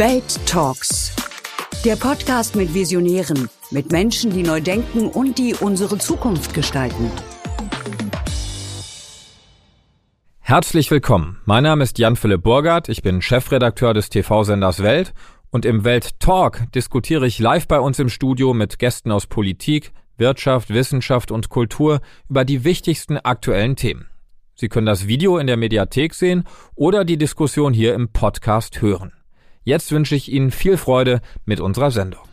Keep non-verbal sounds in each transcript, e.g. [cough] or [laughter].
Welt Talks. Der Podcast mit Visionären, mit Menschen, die neu denken und die unsere Zukunft gestalten. Herzlich willkommen. Mein Name ist Jan-Philipp Burgert. Ich bin Chefredakteur des TV-Senders Welt. Und im Welt Talk diskutiere ich live bei uns im Studio mit Gästen aus Politik, Wirtschaft, Wissenschaft und Kultur über die wichtigsten aktuellen Themen. Sie können das Video in der Mediathek sehen oder die Diskussion hier im Podcast hören. Jetzt wünsche ich Ihnen viel Freude mit unserer Sendung.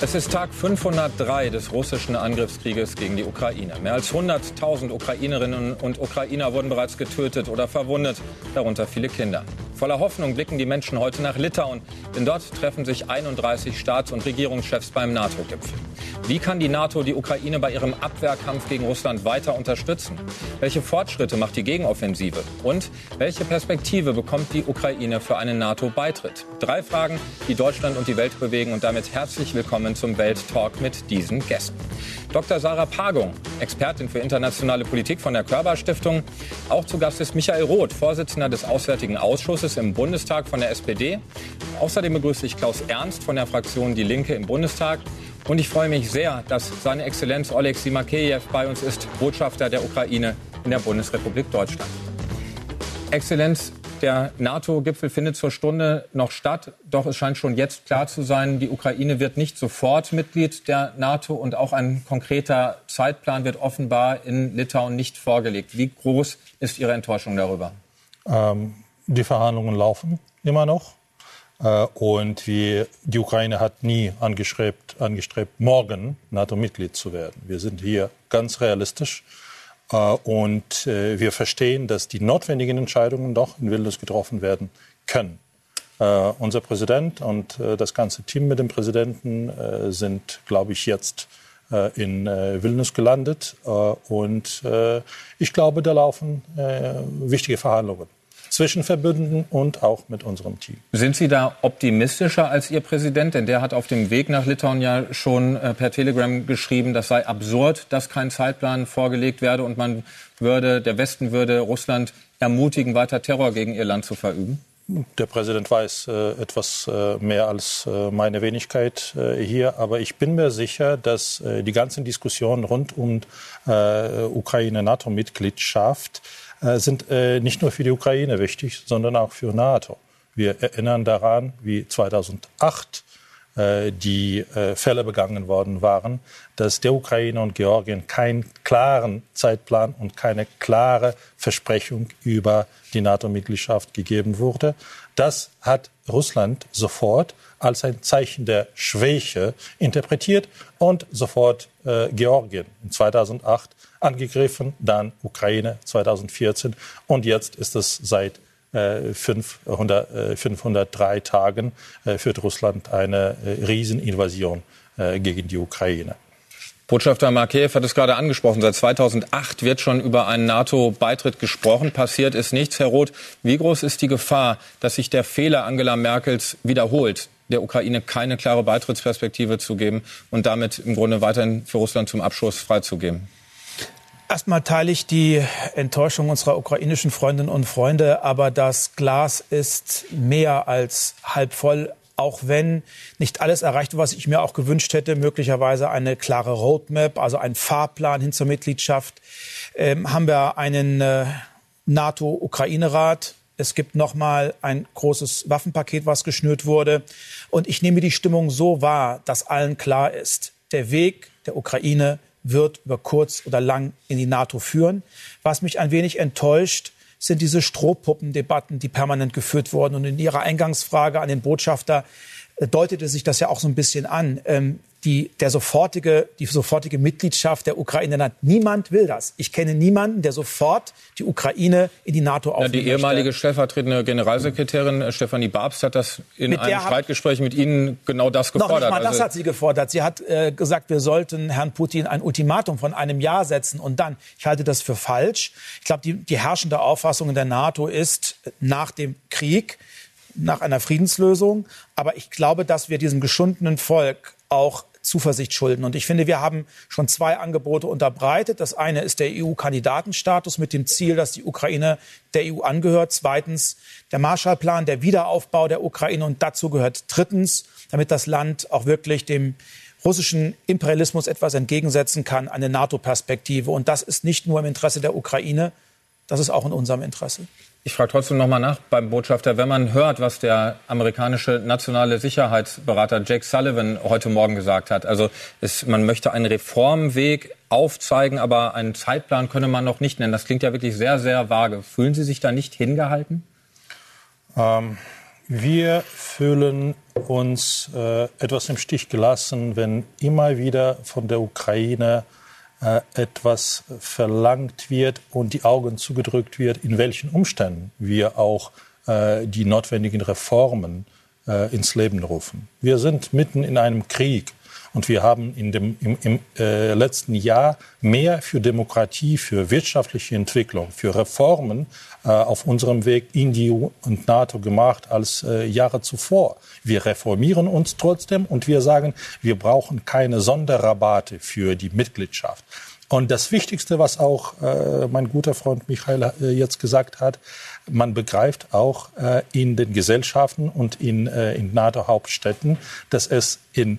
Es ist Tag 503 des russischen Angriffskrieges gegen die Ukraine. Mehr als 100.000 Ukrainerinnen und Ukrainer wurden bereits getötet oder verwundet, darunter viele Kinder. Voller Hoffnung blicken die Menschen heute nach Litauen, denn dort treffen sich 31 Staats- und Regierungschefs beim NATO-Gipfel. Wie kann die NATO die Ukraine bei ihrem Abwehrkampf gegen Russland weiter unterstützen? Welche Fortschritte macht die Gegenoffensive? Und welche Perspektive bekommt die Ukraine für einen NATO-Beitritt? Drei Fragen, die Deutschland und die Welt bewegen und damit herzlich willkommen zum Welttalk mit diesen Gästen. Dr. Sarah Pagung, Expertin für internationale Politik von der Körber Stiftung. Auch zu Gast ist Michael Roth, Vorsitzender des Auswärtigen Ausschusses im Bundestag von der SPD. Außerdem begrüße ich Klaus Ernst von der Fraktion Die Linke im Bundestag. Und ich freue mich sehr, dass seine Exzellenz Oleksiy Makeyev bei uns ist, Botschafter der Ukraine in der Bundesrepublik Deutschland. Exzellenz, der NATO-Gipfel findet zur Stunde noch statt. Doch es scheint schon jetzt klar zu sein, die Ukraine wird nicht sofort Mitglied der NATO und auch ein konkreter Zeitplan wird offenbar in Litauen nicht vorgelegt. Wie groß ist Ihre Enttäuschung darüber? Ähm, die Verhandlungen laufen immer noch. Äh, und wie, die Ukraine hat nie angestrebt, angestrebt morgen NATO-Mitglied zu werden. Wir sind hier ganz realistisch. Äh, und äh, wir verstehen, dass die notwendigen Entscheidungen doch in Vilnius getroffen werden können. Uh, unser Präsident und das ganze Team mit dem Präsidenten sind, glaube ich, jetzt in Vilnius gelandet. und ich glaube, da laufen wichtige Verhandlungen zwischen Verbündeten und auch mit unserem Team. Sind Sie da optimistischer als Ihr Präsident? Denn der hat auf dem Weg nach Litauen ja schon äh, per Telegram geschrieben, das sei absurd, dass kein Zeitplan vorgelegt werde und man würde, der Westen würde Russland ermutigen, weiter Terror gegen ihr Land zu verüben? Der Präsident weiß äh, etwas äh, mehr als äh, meine Wenigkeit äh, hier, aber ich bin mir sicher, dass äh, die ganzen Diskussionen rund um äh, Ukraine-NATO-Mitgliedschaft sind äh, nicht nur für die Ukraine wichtig, sondern auch für NATO. Wir erinnern daran, wie 2008 äh, die Fälle begangen worden waren, dass der Ukraine und Georgien keinen klaren Zeitplan und keine klare Versprechung über die NATO-Mitgliedschaft gegeben wurde. Das hat Russland sofort als ein Zeichen der Schwäche interpretiert und sofort äh, Georgien in 2008 angegriffen, dann Ukraine 2014 und jetzt ist es seit äh, 500, äh, 503 Tagen äh, führt Russland eine äh, Rieseninvasion äh, gegen die Ukraine. Botschafter Markeev hat es gerade angesprochen. Seit 2008 wird schon über einen NATO-Beitritt gesprochen. Passiert ist nichts. Herr Roth, wie groß ist die Gefahr, dass sich der Fehler Angela Merkels wiederholt, der Ukraine keine klare Beitrittsperspektive zu geben und damit im Grunde weiterhin für Russland zum Abschuss freizugeben? Erstmal teile ich die Enttäuschung unserer ukrainischen Freundinnen und Freunde, aber das Glas ist mehr als halb voll auch wenn nicht alles erreicht was ich mir auch gewünscht hätte, möglicherweise eine klare Roadmap, also ein Fahrplan hin zur Mitgliedschaft, ähm, haben wir einen äh, NATO-Ukraine-Rat. Es gibt nochmal ein großes Waffenpaket, was geschnürt wurde. Und ich nehme die Stimmung so wahr, dass allen klar ist, der Weg der Ukraine wird über kurz oder lang in die NATO führen. Was mich ein wenig enttäuscht, sind diese Strohpuppendebatten, die permanent geführt wurden. Und in Ihrer Eingangsfrage an den Botschafter deutete sich das ja auch so ein bisschen an. Ähm, die, der sofortige, die sofortige Mitgliedschaft der Ukraine. Niemand will das. Ich kenne niemanden, der sofort die Ukraine in die NATO aufnimmt. Ja, die ehemalige stellvertretende Generalsekretärin äh, Stefanie Babst hat das in mit einem Streitgespräch mit Ihnen genau das gefordert. Noch nicht mal das also hat sie gefordert. Sie hat äh, gesagt, wir sollten Herrn Putin ein Ultimatum von einem Jahr setzen und dann. Ich halte das für falsch. Ich glaube, die, die herrschende Auffassung in der NATO ist nach dem Krieg, nach einer Friedenslösung. Aber ich glaube, dass wir diesem geschundenen Volk auch Zuversicht schulden. Und ich finde, wir haben schon zwei Angebote unterbreitet. Das eine ist der EU-Kandidatenstatus mit dem Ziel, dass die Ukraine der EU angehört. Zweitens der Marshallplan, der Wiederaufbau der Ukraine. Und dazu gehört drittens, damit das Land auch wirklich dem russischen Imperialismus etwas entgegensetzen kann, eine NATO-Perspektive. Und das ist nicht nur im Interesse der Ukraine, das ist auch in unserem Interesse. Ich frage trotzdem noch mal nach beim Botschafter, wenn man hört, was der amerikanische nationale Sicherheitsberater Jake Sullivan heute Morgen gesagt hat. Also es, man möchte einen Reformweg aufzeigen, aber einen Zeitplan könne man noch nicht nennen. Das klingt ja wirklich sehr, sehr vage. Fühlen Sie sich da nicht hingehalten? Ähm, wir fühlen uns äh, etwas im Stich gelassen, wenn immer wieder von der Ukraine etwas verlangt wird und die Augen zugedrückt wird, in welchen Umständen wir auch äh, die notwendigen Reformen äh, ins Leben rufen. Wir sind mitten in einem Krieg und wir haben in dem, im, im äh, letzten Jahr mehr für Demokratie, für wirtschaftliche Entwicklung, für Reformen äh, auf unserem Weg in die EU und NATO gemacht als äh, Jahre zuvor. Wir reformieren uns trotzdem und wir sagen, wir brauchen keine Sonderrabatte für die Mitgliedschaft. Und das Wichtigste, was auch äh, mein guter Freund Michael äh, jetzt gesagt hat, man begreift auch äh, in den Gesellschaften und in, äh, in NATO-Hauptstädten, dass es in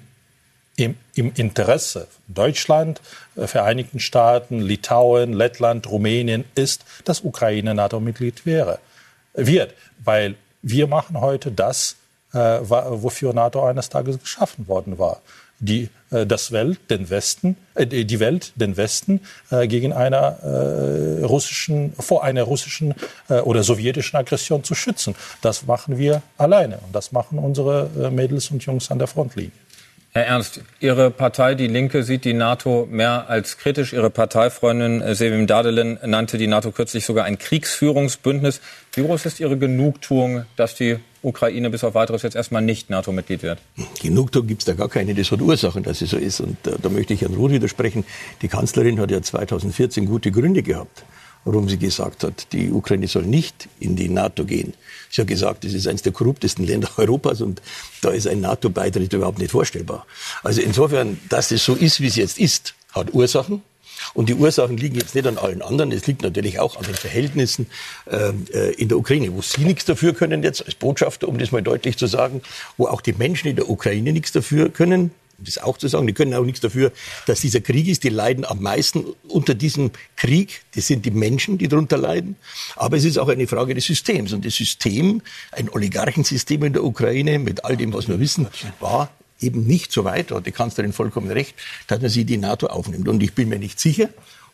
im, im Interesse Deutschland, äh, Vereinigten Staaten, Litauen, Lettland, Rumänien ist, dass Ukraine NATO-Mitglied wäre, wird. Weil wir machen heute das, äh, wofür NATO eines Tages geschaffen worden war. Die, äh, das Welt, den Westen, die Welt, den Westen gegen einer russischen, vor einer russischen oder sowjetischen Aggression zu schützen. Das machen wir alleine und das machen unsere Mädels und Jungs an der Frontlinie. Herr Ernst, Ihre Partei, die Linke, sieht die NATO mehr als kritisch. Ihre Parteifreundin äh, Sevim Dadelin nannte die NATO kürzlich sogar ein Kriegsführungsbündnis. Wie groß ist Ihre Genugtuung, dass die Ukraine bis auf weiteres jetzt erstmal nicht NATO-Mitglied wird? Genugtuung gibt es da gar keine. Das hat Ursachen, dass es so ist. Und äh, da möchte ich Herrn Roth widersprechen. Die Kanzlerin hat ja 2014 gute Gründe gehabt warum sie gesagt hat, die Ukraine soll nicht in die NATO gehen. Sie hat gesagt, das ist eines der korruptesten Länder [laughs] Europas und da ist ein NATO-Beitritt überhaupt nicht vorstellbar. Also insofern, dass es so ist, wie es jetzt ist, hat Ursachen. Und die Ursachen liegen jetzt nicht an allen anderen. Es liegt natürlich auch an den Verhältnissen ähm, äh, in der Ukraine, wo Sie nichts dafür können jetzt als Botschafter, um das mal deutlich zu sagen, wo auch die Menschen in der Ukraine nichts dafür können, um das auch zu sagen, die können auch nichts dafür, dass dieser Krieg ist. Die leiden am meisten unter diesem Krieg. Das sind die Menschen, die darunter leiden. Aber es ist auch eine Frage des Systems. Und das System, ein Oligarchensystem in der Ukraine, mit all dem, was wir wissen, war eben nicht so weit, da hat die Kanzlerin vollkommen recht, dass man sie die NATO aufnimmt. Und ich bin mir nicht sicher,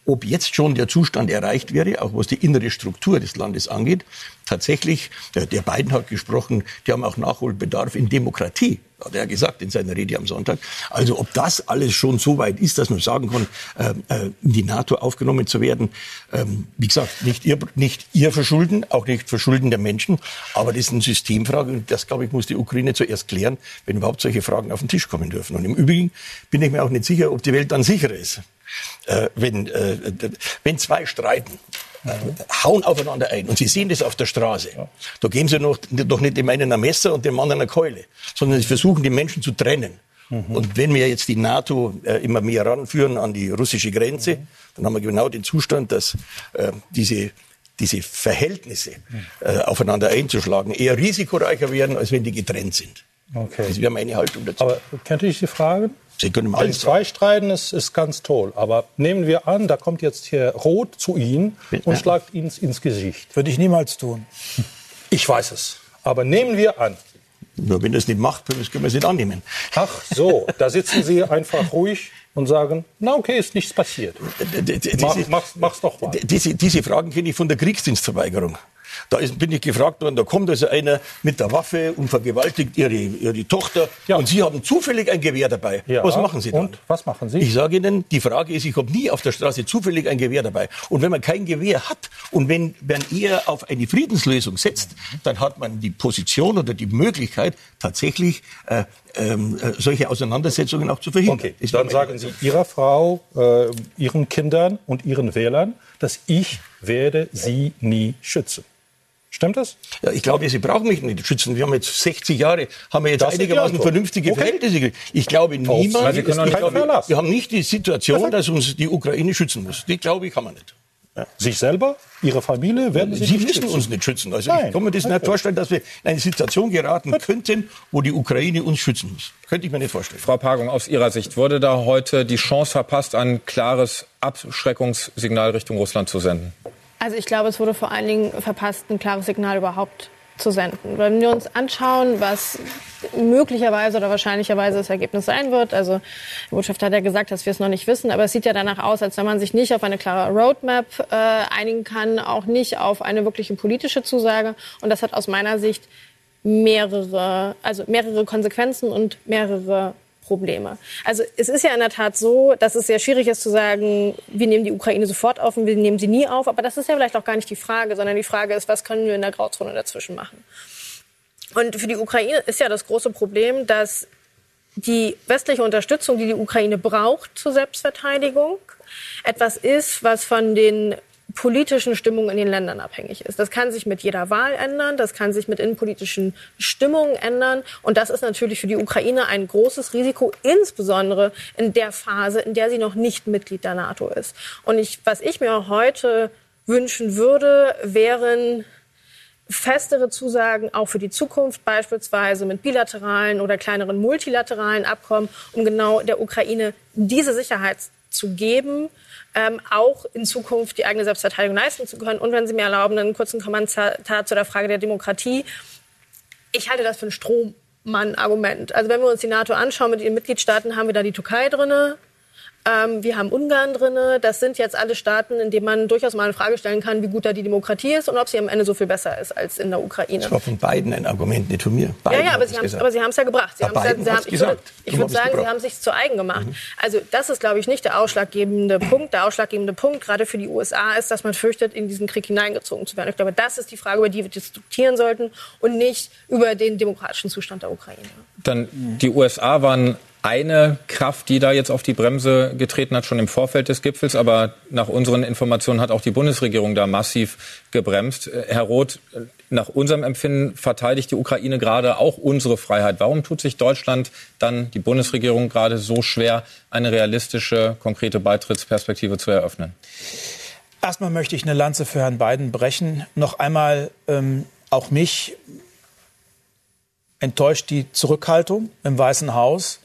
ob jetzt schon der Zustand erreicht wäre, auch was die innere Struktur des Landes angeht. Tatsächlich, der, der Biden hat gesprochen, die haben auch Nachholbedarf in Demokratie hat er gesagt in seiner Rede am Sonntag. Also ob das alles schon so weit ist, dass man sagen kann, äh, äh, in die NATO aufgenommen zu werden, ähm, wie gesagt, nicht ihr, nicht ihr Verschulden, auch nicht Verschulden der Menschen, aber das ist eine Systemfrage und das, glaube ich, muss die Ukraine zuerst klären, wenn überhaupt solche Fragen auf den Tisch kommen dürfen. Und im Übrigen bin ich mir auch nicht sicher, ob die Welt dann sicherer ist. Äh, wenn, äh, wenn zwei streiten, äh, hauen aufeinander ein. Und Sie sehen das auf der Straße. Da geben Sie noch, doch nicht dem einen ein Messer und dem anderen eine Keule, sondern Sie versuchen, die Menschen zu trennen. Mhm. Und wenn wir jetzt die NATO äh, immer mehr ranführen an die russische Grenze, mhm. dann haben wir genau den Zustand, dass äh, diese diese Verhältnisse äh, aufeinander einzuschlagen eher risikoreicher werden, als wenn die getrennt sind. Okay. Das wäre meine Haltung dazu. Aber könnte ich Sie fragen? Sie können mal zwei streiten, ist, ist ganz toll. Aber nehmen wir an, da kommt jetzt hier Rot zu Ihnen und schlagt ihn ins Gesicht. Würde ich niemals tun. Ich weiß es. Aber nehmen wir an. Nur wenn er es nicht macht, können wir es nicht annehmen. Ach so, da sitzen Sie einfach ruhig und sagen, na okay, ist nichts passiert. Mach, mach's, mach's doch mal. Diese, diese Fragen kenne ich von der Kriegsdienstverweigerung. Da ist, bin ich gefragt worden, da kommt also einer mit der Waffe und vergewaltigt ihre, ihre Tochter ja. und Sie haben zufällig ein Gewehr dabei. Ja. Was machen Sie dann? Und was machen Sie? Ich sage Ihnen, die Frage ist, ich habe nie auf der Straße zufällig ein Gewehr dabei. Und wenn man kein Gewehr hat und wenn man eher auf eine Friedenslösung setzt, dann hat man die Position oder die Möglichkeit, tatsächlich äh, ähm, äh, solche Auseinandersetzungen auch zu verhindern. Okay, dann sagen Sie Ihrer Frau, äh, Ihren Kindern und Ihren Wählern, dass ich werde Sie nie schützen. Stimmt das? Ja, ich glaube, Sie brauchen mich nicht schützen. Wir haben jetzt 60 Jahre, haben wir jetzt Das einigermaßen vernünftige Okay. Verhältnisse gekriegt. Ich glaube Weil niemand, Sie können doch ich nicht glaube, wir haben nicht die Situation, dass uns die Ukraine schützen muss. Die glaube ich, kann man nicht. Sich selber, Ihre Familie werden Sie, Sie nicht müssen schützen. uns nicht schützen. Also Nein. ich kann mir das nicht Okay. vorstellen, dass wir in eine Situation geraten könnten, wo die Ukraine uns schützen muss. Könnte ich mir nicht vorstellen. Frau Pagung, aus Ihrer Sicht wurde da heute die Chance verpasst, ein klares Abschreckungssignal Richtung Russland zu senden? Also ich glaube, es wurde vor allen Dingen verpasst, ein klares Signal überhaupt zu senden. Wenn wir uns anschauen, was möglicherweise oder wahrscheinlicherweise das Ergebnis sein wird, also der Botschafter hat ja gesagt, dass wir es noch nicht wissen, aber es sieht ja danach aus, als wenn man sich nicht auf eine klare Roadmap äh, einigen kann, auch nicht auf eine wirkliche politische Zusage. Und das hat aus meiner Sicht mehrere, also mehrere Konsequenzen und mehrere Probleme. Also es ist ja in der Tat so, dass es sehr schwierig ist zu sagen, wir nehmen die Ukraine sofort auf und wir nehmen sie nie auf. Aber das ist ja vielleicht auch gar nicht die Frage, sondern die Frage ist, was können wir in der Grauzone dazwischen machen? Und für die Ukraine ist ja das große Problem, dass die westliche Unterstützung, die die Ukraine braucht zur Selbstverteidigung, etwas ist, was von den politischen Stimmungen in den Ländern abhängig ist. Das kann sich mit jeder Wahl ändern, das kann sich mit innenpolitischen Stimmungen ändern. Und das ist natürlich für die Ukraine ein großes Risiko, insbesondere in der Phase, in der sie noch nicht Mitglied der NATO ist. Und ich, was ich mir heute wünschen würde, wären festere Zusagen auch für die Zukunft, beispielsweise mit bilateralen oder kleineren multilateralen Abkommen, um genau der Ukraine diese Sicherheit zu geben, ähm, auch in Zukunft die eigene Selbstverteidigung leisten zu können. Und wenn Sie mir erlauben, einen kurzen Kommentar zu der Frage der Demokratie. Ich halte das für ein Strohmann-Argument. Also wenn wir uns die NATO anschauen mit ihren Mitgliedstaaten, haben wir da die Türkei drinne, ähm, wir haben Ungarn drinne. Das sind jetzt alle Staaten, in denen man durchaus mal eine Frage stellen kann, wie gut da die Demokratie ist und ob sie am Ende so viel besser ist als in der Ukraine. Das war von beiden ein Argument, nicht von mir. Ja, Beiden ja, haben aber es Sie, haben, gesagt. aber Sie haben es ja gebracht. Sie Ja, haben's Biden Sie hat's haben, ich würde, gesagt. ich würde sagen, Sie haben sich zu eigen gemacht. Also das ist, glaube ich, nicht der ausschlaggebende Punkt. Der ausschlaggebende Punkt, gerade für die USA, ist, dass man fürchtet, in diesen Krieg hineingezogen zu werden. Ich glaube, das ist die Frage, über die wir diskutieren sollten und nicht über den demokratischen Zustand der Ukraine. Dann die USA waren eine Kraft, die da jetzt auf die Bremse getreten hat, schon im Vorfeld des Gipfels. Aber nach unseren Informationen hat auch die Bundesregierung da massiv gebremst. Herr Roth, nach unserem Empfinden verteidigt die Ukraine gerade auch unsere Freiheit. Warum tut sich Deutschland dann, die Bundesregierung, gerade so schwer, eine realistische, konkrete Beitrittsperspektive zu eröffnen? Erstmal möchte ich eine Lanze für Herrn Biden brechen. Noch einmal ähm, auch mich enttäuscht die Zurückhaltung im Weißen Haus.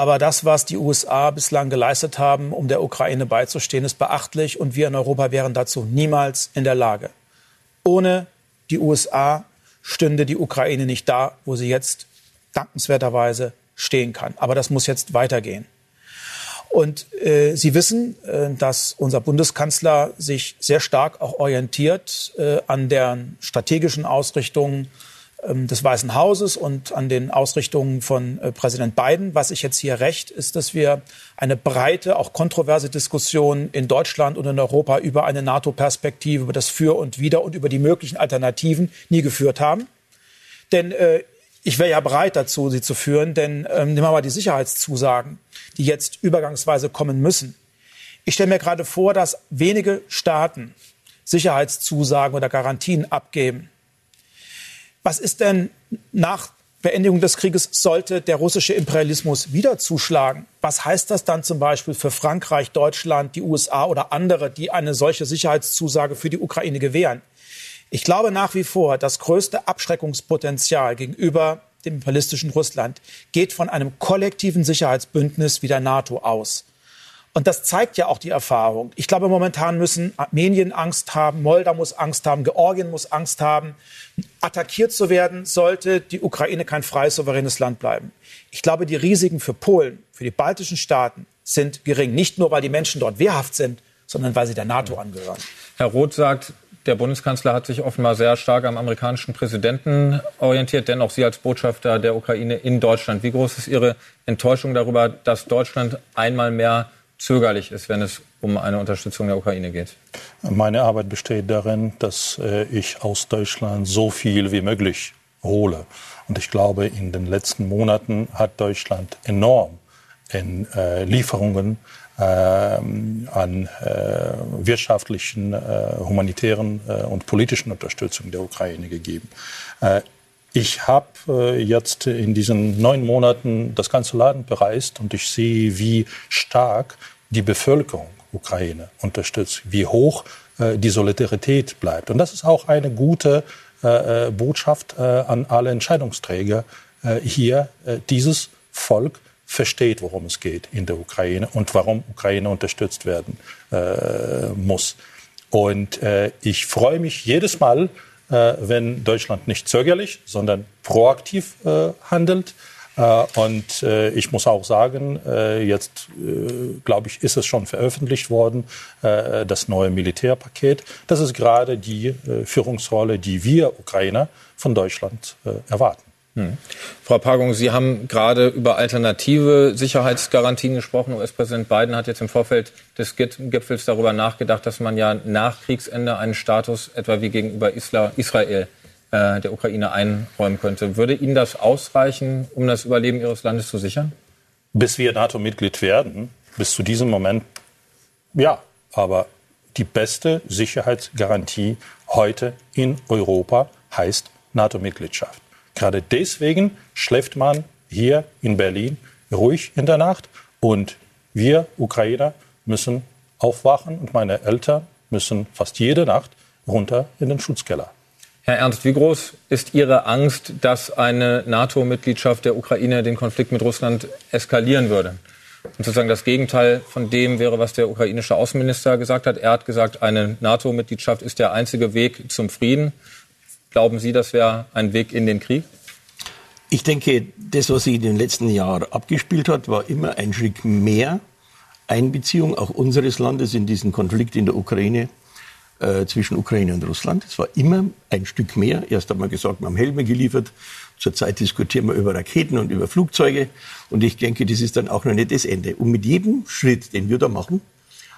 Aber das, was die USA bislang geleistet haben, um der Ukraine beizustehen, ist beachtlich. Und wir in Europa wären dazu niemals in der Lage. Ohne die USA stünde die Ukraine nicht da, wo sie jetzt dankenswerterweise stehen kann. Aber das muss jetzt weitergehen. Und äh, Sie wissen, äh, dass unser Bundeskanzler sich sehr stark auch orientiert äh, an der strategischen Ausrichtung ähm, des Weißen Hauses und an den Ausrichtungen von äh, Präsident Biden. Was ich jetzt hier recht, ist, dass wir eine breite, auch kontroverse Diskussion in Deutschland und in Europa über eine NATO-Perspektive, über das Für und Wider und über die möglichen Alternativen nie geführt haben. Denn äh, ich wäre ja bereit dazu, sie zu führen, denn ähm, nehmen wir mal die Sicherheitszusagen, die jetzt übergangsweise kommen müssen. Ich stelle mir gerade vor, dass wenige Staaten Sicherheitszusagen oder Garantien abgeben. Was ist denn nach Beendigung des Krieges, sollte der russische Imperialismus wieder zuschlagen? Was heißt das dann zum Beispiel für Frankreich, Deutschland, die USA oder andere, die eine solche Sicherheitszusage für die Ukraine gewähren? Ich glaube nach wie vor, das größte Abschreckungspotenzial gegenüber dem imperialistischen Russland geht von einem kollektiven Sicherheitsbündnis wie der NATO aus. Und das zeigt ja auch die Erfahrung. Ich glaube, momentan müssen Armenien Angst haben, Moldau muss Angst haben, Georgien muss Angst haben, attackiert zu werden, sollte die Ukraine kein freies, souveränes Land bleiben. Ich glaube, die Risiken für Polen, für die baltischen Staaten sind gering. Nicht nur, weil die Menschen dort wehrhaft sind, sondern weil sie der NATO angehören. Herr Roth sagt, der Bundeskanzler hat sich offenbar sehr stark am amerikanischen Präsidenten orientiert, dennoch Sie als Botschafter der Ukraine in Deutschland. Wie groß ist Ihre Enttäuschung darüber, dass Deutschland einmal mehr zögerlich ist, wenn es um eine Unterstützung der Ukraine geht? Meine Arbeit besteht darin, dass äh, ich aus Deutschland so viel wie möglich hole. Und ich glaube, in den letzten Monaten hat Deutschland enorm in äh, Lieferungen ähm, an äh, wirtschaftlichen, äh, humanitären äh, und politischen Unterstützung der Ukraine gegeben. Äh, ich habe äh, jetzt in diesen neun Monaten das ganze Land bereist und ich sehe, wie stark die Bevölkerung Ukraine unterstützt, wie hoch äh, die Solidarität bleibt. Und das ist auch eine gute äh, äh Botschaft äh, an alle Entscheidungsträger äh, hier. Äh, dieses Volk versteht, worum es geht in der Ukraine und warum Ukraine unterstützt werden muss. Und ich freue mich jedes Mal, wenn Deutschland nicht zögerlich, sondern proaktiv handelt äh, und äh, ich muss auch sagen, äh, jetzt glaube ich, ist es schon veröffentlicht worden, das neue Militärpaket. Das ist gerade die Führungsrolle, die wir Ukrainer von Deutschland erwarten. Hm. Frau Pagung, Sie haben gerade über alternative Sicherheitsgarantien gesprochen. US-Präsident Biden hat jetzt im Vorfeld des Gipfels darüber nachgedacht, dass man ja nach Kriegsende einen Status etwa wie gegenüber Israel äh, der Ukraine einräumen könnte. Würde Ihnen das ausreichen, um das Überleben Ihres Landes zu sichern? Bis wir NATO-Mitglied werden, bis zu diesem Moment, ja. Aber die beste Sicherheitsgarantie heute in Europa heißt NATO-Mitgliedschaft. Gerade deswegen schläft man hier in Berlin ruhig in der Nacht und wir Ukrainer müssen aufwachen und meine Eltern müssen fast jede Nacht runter in den Schutzkeller. Herr Ernst, wie groß ist Ihre Angst, dass eine NATO-Mitgliedschaft der Ukraine den Konflikt mit Russland eskalieren würde? Und sozusagen das Gegenteil von dem wäre, was der ukrainische Außenminister gesagt hat. Er hat gesagt, eine NATO-Mitgliedschaft ist der einzige Weg zum Frieden. Glauben Sie, das wäre ein Weg in den Krieg? Ich denke, das, was sich in den letzten Jahren abgespielt hat, war immer ein Schritt mehr Einbeziehung auch unseres Landes in diesen Konflikt in der Ukraine äh, zwischen Ukraine und Russland. Es war immer ein Stück mehr. Erst wir gesagt, wir haben Helme geliefert. Zurzeit diskutieren wir über Raketen und über Flugzeuge. Und ich denke, das ist dann auch noch nicht das Ende. Und mit jedem Schritt, den wir da machen,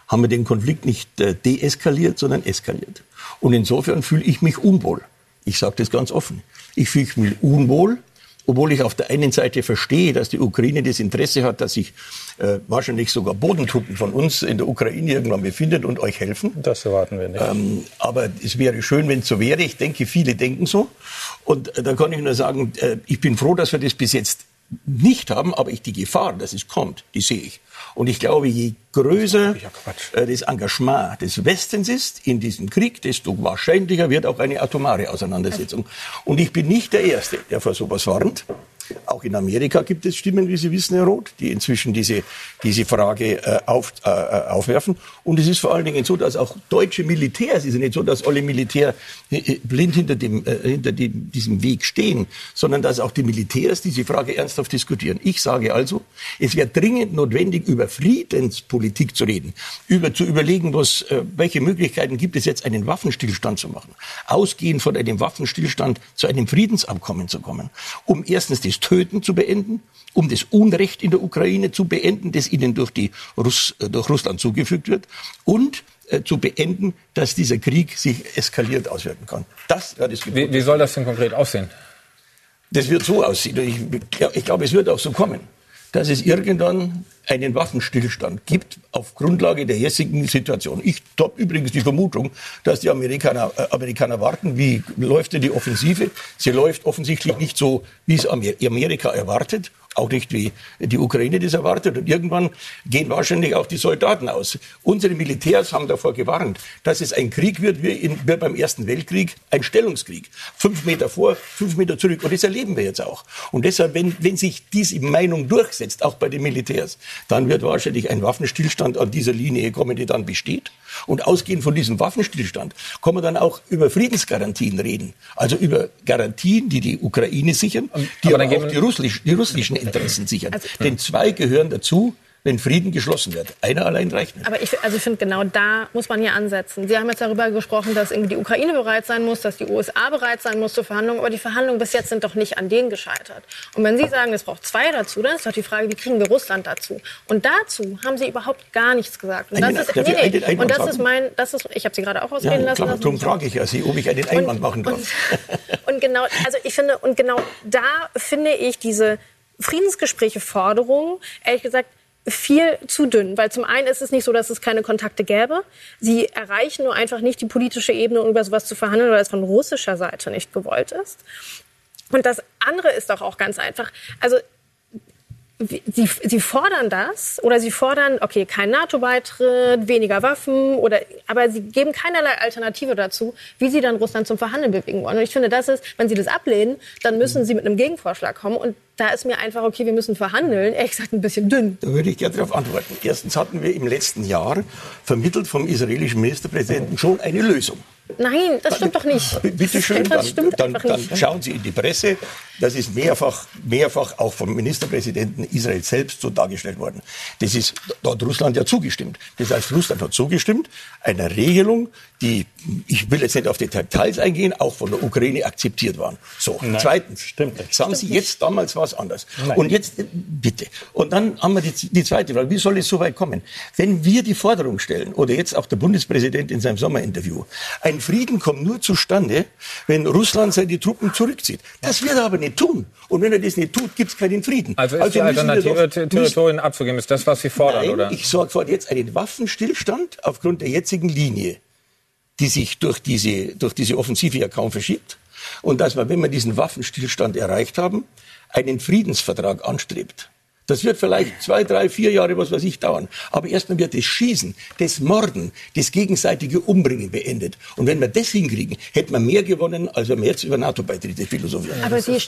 haben wir den Konflikt nicht äh, deeskaliert, sondern eskaliert. Und insofern fühle ich mich unwohl. Ich sage das ganz offen. Ich fühle mich unwohl, obwohl ich auf der einen Seite verstehe, dass die Ukraine das Interesse hat, dass sich äh, wahrscheinlich sogar Bodentruppen von uns in der Ukraine irgendwann befindet und euch helfen. Das erwarten wir nicht. Ähm, aber es wäre schön, wenn es so wäre. Ich denke, viele denken so. Und äh, da kann ich nur sagen, äh, ich bin froh, dass wir das bis jetzt nicht haben, aber ich die Gefahr, dass es kommt, die sehe ich. Und ich glaube, je größer äh, das Engagement des Westens ist in diesem Krieg, desto wahrscheinlicher wird auch eine atomare Auseinandersetzung. Und ich bin nicht der Erste, der vor sowas warnt. Auch in Amerika gibt es Stimmen, wie Sie wissen, Herr Roth, die inzwischen diese, diese Frage äh, auf, äh, aufwerfen. Und es ist vor allen Dingen so, dass auch deutsche Militärs, es ist ja nicht so, dass alle Militär äh, äh, blind hinter, dem, äh, hinter dem, diesem Weg stehen, sondern dass auch die Militärs diese Frage ernsthaft diskutieren. Ich sage also, es wäre dringend notwendig, über Friedenspolitik zu reden, über zu überlegen, was, äh, welche Möglichkeiten gibt es jetzt, einen Waffenstillstand zu machen, ausgehend von einem Waffenstillstand zu einem Friedensabkommen zu kommen, um erstens das Töten zu beenden, um das Unrecht in der Ukraine zu beenden, das ihnen durch, die Russ, äh, durch Russland zugefügt wird und äh, zu beenden, dass dieser Krieg sich eskaliert auswirken kann. Das wäre das wie, wie soll das denn konkret aussehen? Das wird so aussehen. Ich, ich glaube, es wird auch so kommen, dass es irgendwann einen Waffenstillstand gibt auf Grundlage der jetzigen Situation. Ich habe übrigens die Vermutung, dass die Amerikaner, äh, Amerikaner warten, wie läuft denn die Offensive? Sie läuft offensichtlich nicht so, wie es Amerika erwartet auch nicht wie die Ukraine das erwartet. Und irgendwann gehen wahrscheinlich auch die Soldaten aus. Unsere Militärs haben davor gewarnt, dass es ein Krieg wird wie, in, wie beim Ersten Weltkrieg, ein Stellungskrieg. Fünf Meter vor, fünf Meter zurück. Und das erleben wir jetzt auch. Und deshalb, wenn, wenn sich diese Meinung durchsetzt, auch bei den Militärs, dann wird wahrscheinlich ein Waffenstillstand an dieser Linie kommen, die dann besteht. Und ausgehend von diesem Waffenstillstand kann man dann auch über Friedensgarantien reden. Also über Garantien, die die Ukraine sichern, die aber, aber auch die, Russisch, die russischen Interessen sichern. Also, Denn zwei gehören dazu wenn Frieden geschlossen wird. Einer allein reicht nicht. Aber ich, also ich finde, genau da muss man hier ansetzen. Sie haben jetzt darüber gesprochen, dass irgendwie die Ukraine bereit sein muss, dass die USA bereit sein muss zur Verhandlung. Aber die Verhandlungen bis jetzt sind doch nicht an denen gescheitert. Und wenn Sie sagen, es braucht zwei dazu, dann ist doch die Frage, wie kriegen wir Russland dazu? Und dazu haben Sie überhaupt gar nichts gesagt. Und das ist, nee, nee. Und das ist mein, das ist, ich habe Sie gerade auch ausreden ja, lassen. Klar, darum frage ich ja Sie, ob ich einen Einwand und, machen darf. Und, und genau, also ich finde, und genau da finde ich diese Friedensgespräche, Forderungen, ehrlich gesagt, viel zu dünn, weil zum einen ist es nicht so, dass es keine Kontakte gäbe. Sie erreichen nur einfach nicht die politische Ebene, um über sowas zu verhandeln, weil es von russischer Seite nicht gewollt ist. Und das andere ist doch auch ganz einfach. Also Sie, sie fordern das oder sie fordern, okay, kein NATO-Beitritt, weniger Waffen oder, aber sie geben keinerlei Alternative dazu, wie sie dann Russland zum Verhandeln bewegen wollen. Und ich finde, das ist, wenn sie das ablehnen, dann müssen sie mit einem Gegenvorschlag kommen. Und da ist mir einfach, okay, wir müssen verhandeln, ehrlich gesagt ein bisschen dünn. Da würde ich gerne darauf antworten. Erstens hatten wir im letzten Jahr vermittelt vom israelischen Ministerpräsidenten schon eine Lösung. Nein, das stimmt doch nicht. [laughs] Bitte schön, dann, dann, dann, schauen Sie in die Presse. Das ist mehrfach, mehrfach auch vom Ministerpräsidenten Israel selbst so dargestellt worden. Das ist, da hat Russland ja zugestimmt. Das heißt, Russland hat zugestimmt einer Regelung, die, ich will jetzt nicht auf die Details eingehen, auch von der Ukraine akzeptiert waren. So, Nein, zweitens, stimmt nicht. sagen Sie jetzt, damals war es anders. Nein. Und jetzt, äh, bitte. Und dann haben wir die, die zweite Frage, wie soll es so weit kommen? Wenn wir die Forderung stellen, oder jetzt auch der Bundespräsident in seinem Sommerinterview, ein Frieden kommt nur zustande, wenn Russland seine Truppen zurückzieht. Das wird er aber nicht tun. Und wenn er das nicht tut, gibt es keinen Frieden. Also ist also die Alternative, Territorien abzugeben, ist das, was Sie fordern, nein, oder? ich sorge vor jetzt einen Waffenstillstand aufgrund der jetzigen Linie, die sich durch diese, durch diese Offensive ja kaum verschiebt. Und dass man, wenn wir diesen Waffenstillstand erreicht haben, einen Friedensvertrag anstrebt. Das wird vielleicht zwei, drei, vier Jahre, was weiß ich, dauern. Aber erstmal wird das Schießen, das Morden, das gegenseitige Umbringen beendet. Und wenn wir das hinkriegen, hätten wir mehr gewonnen, als wenn wir jetzt über NATO-Beitritte philosophieren. Aber die,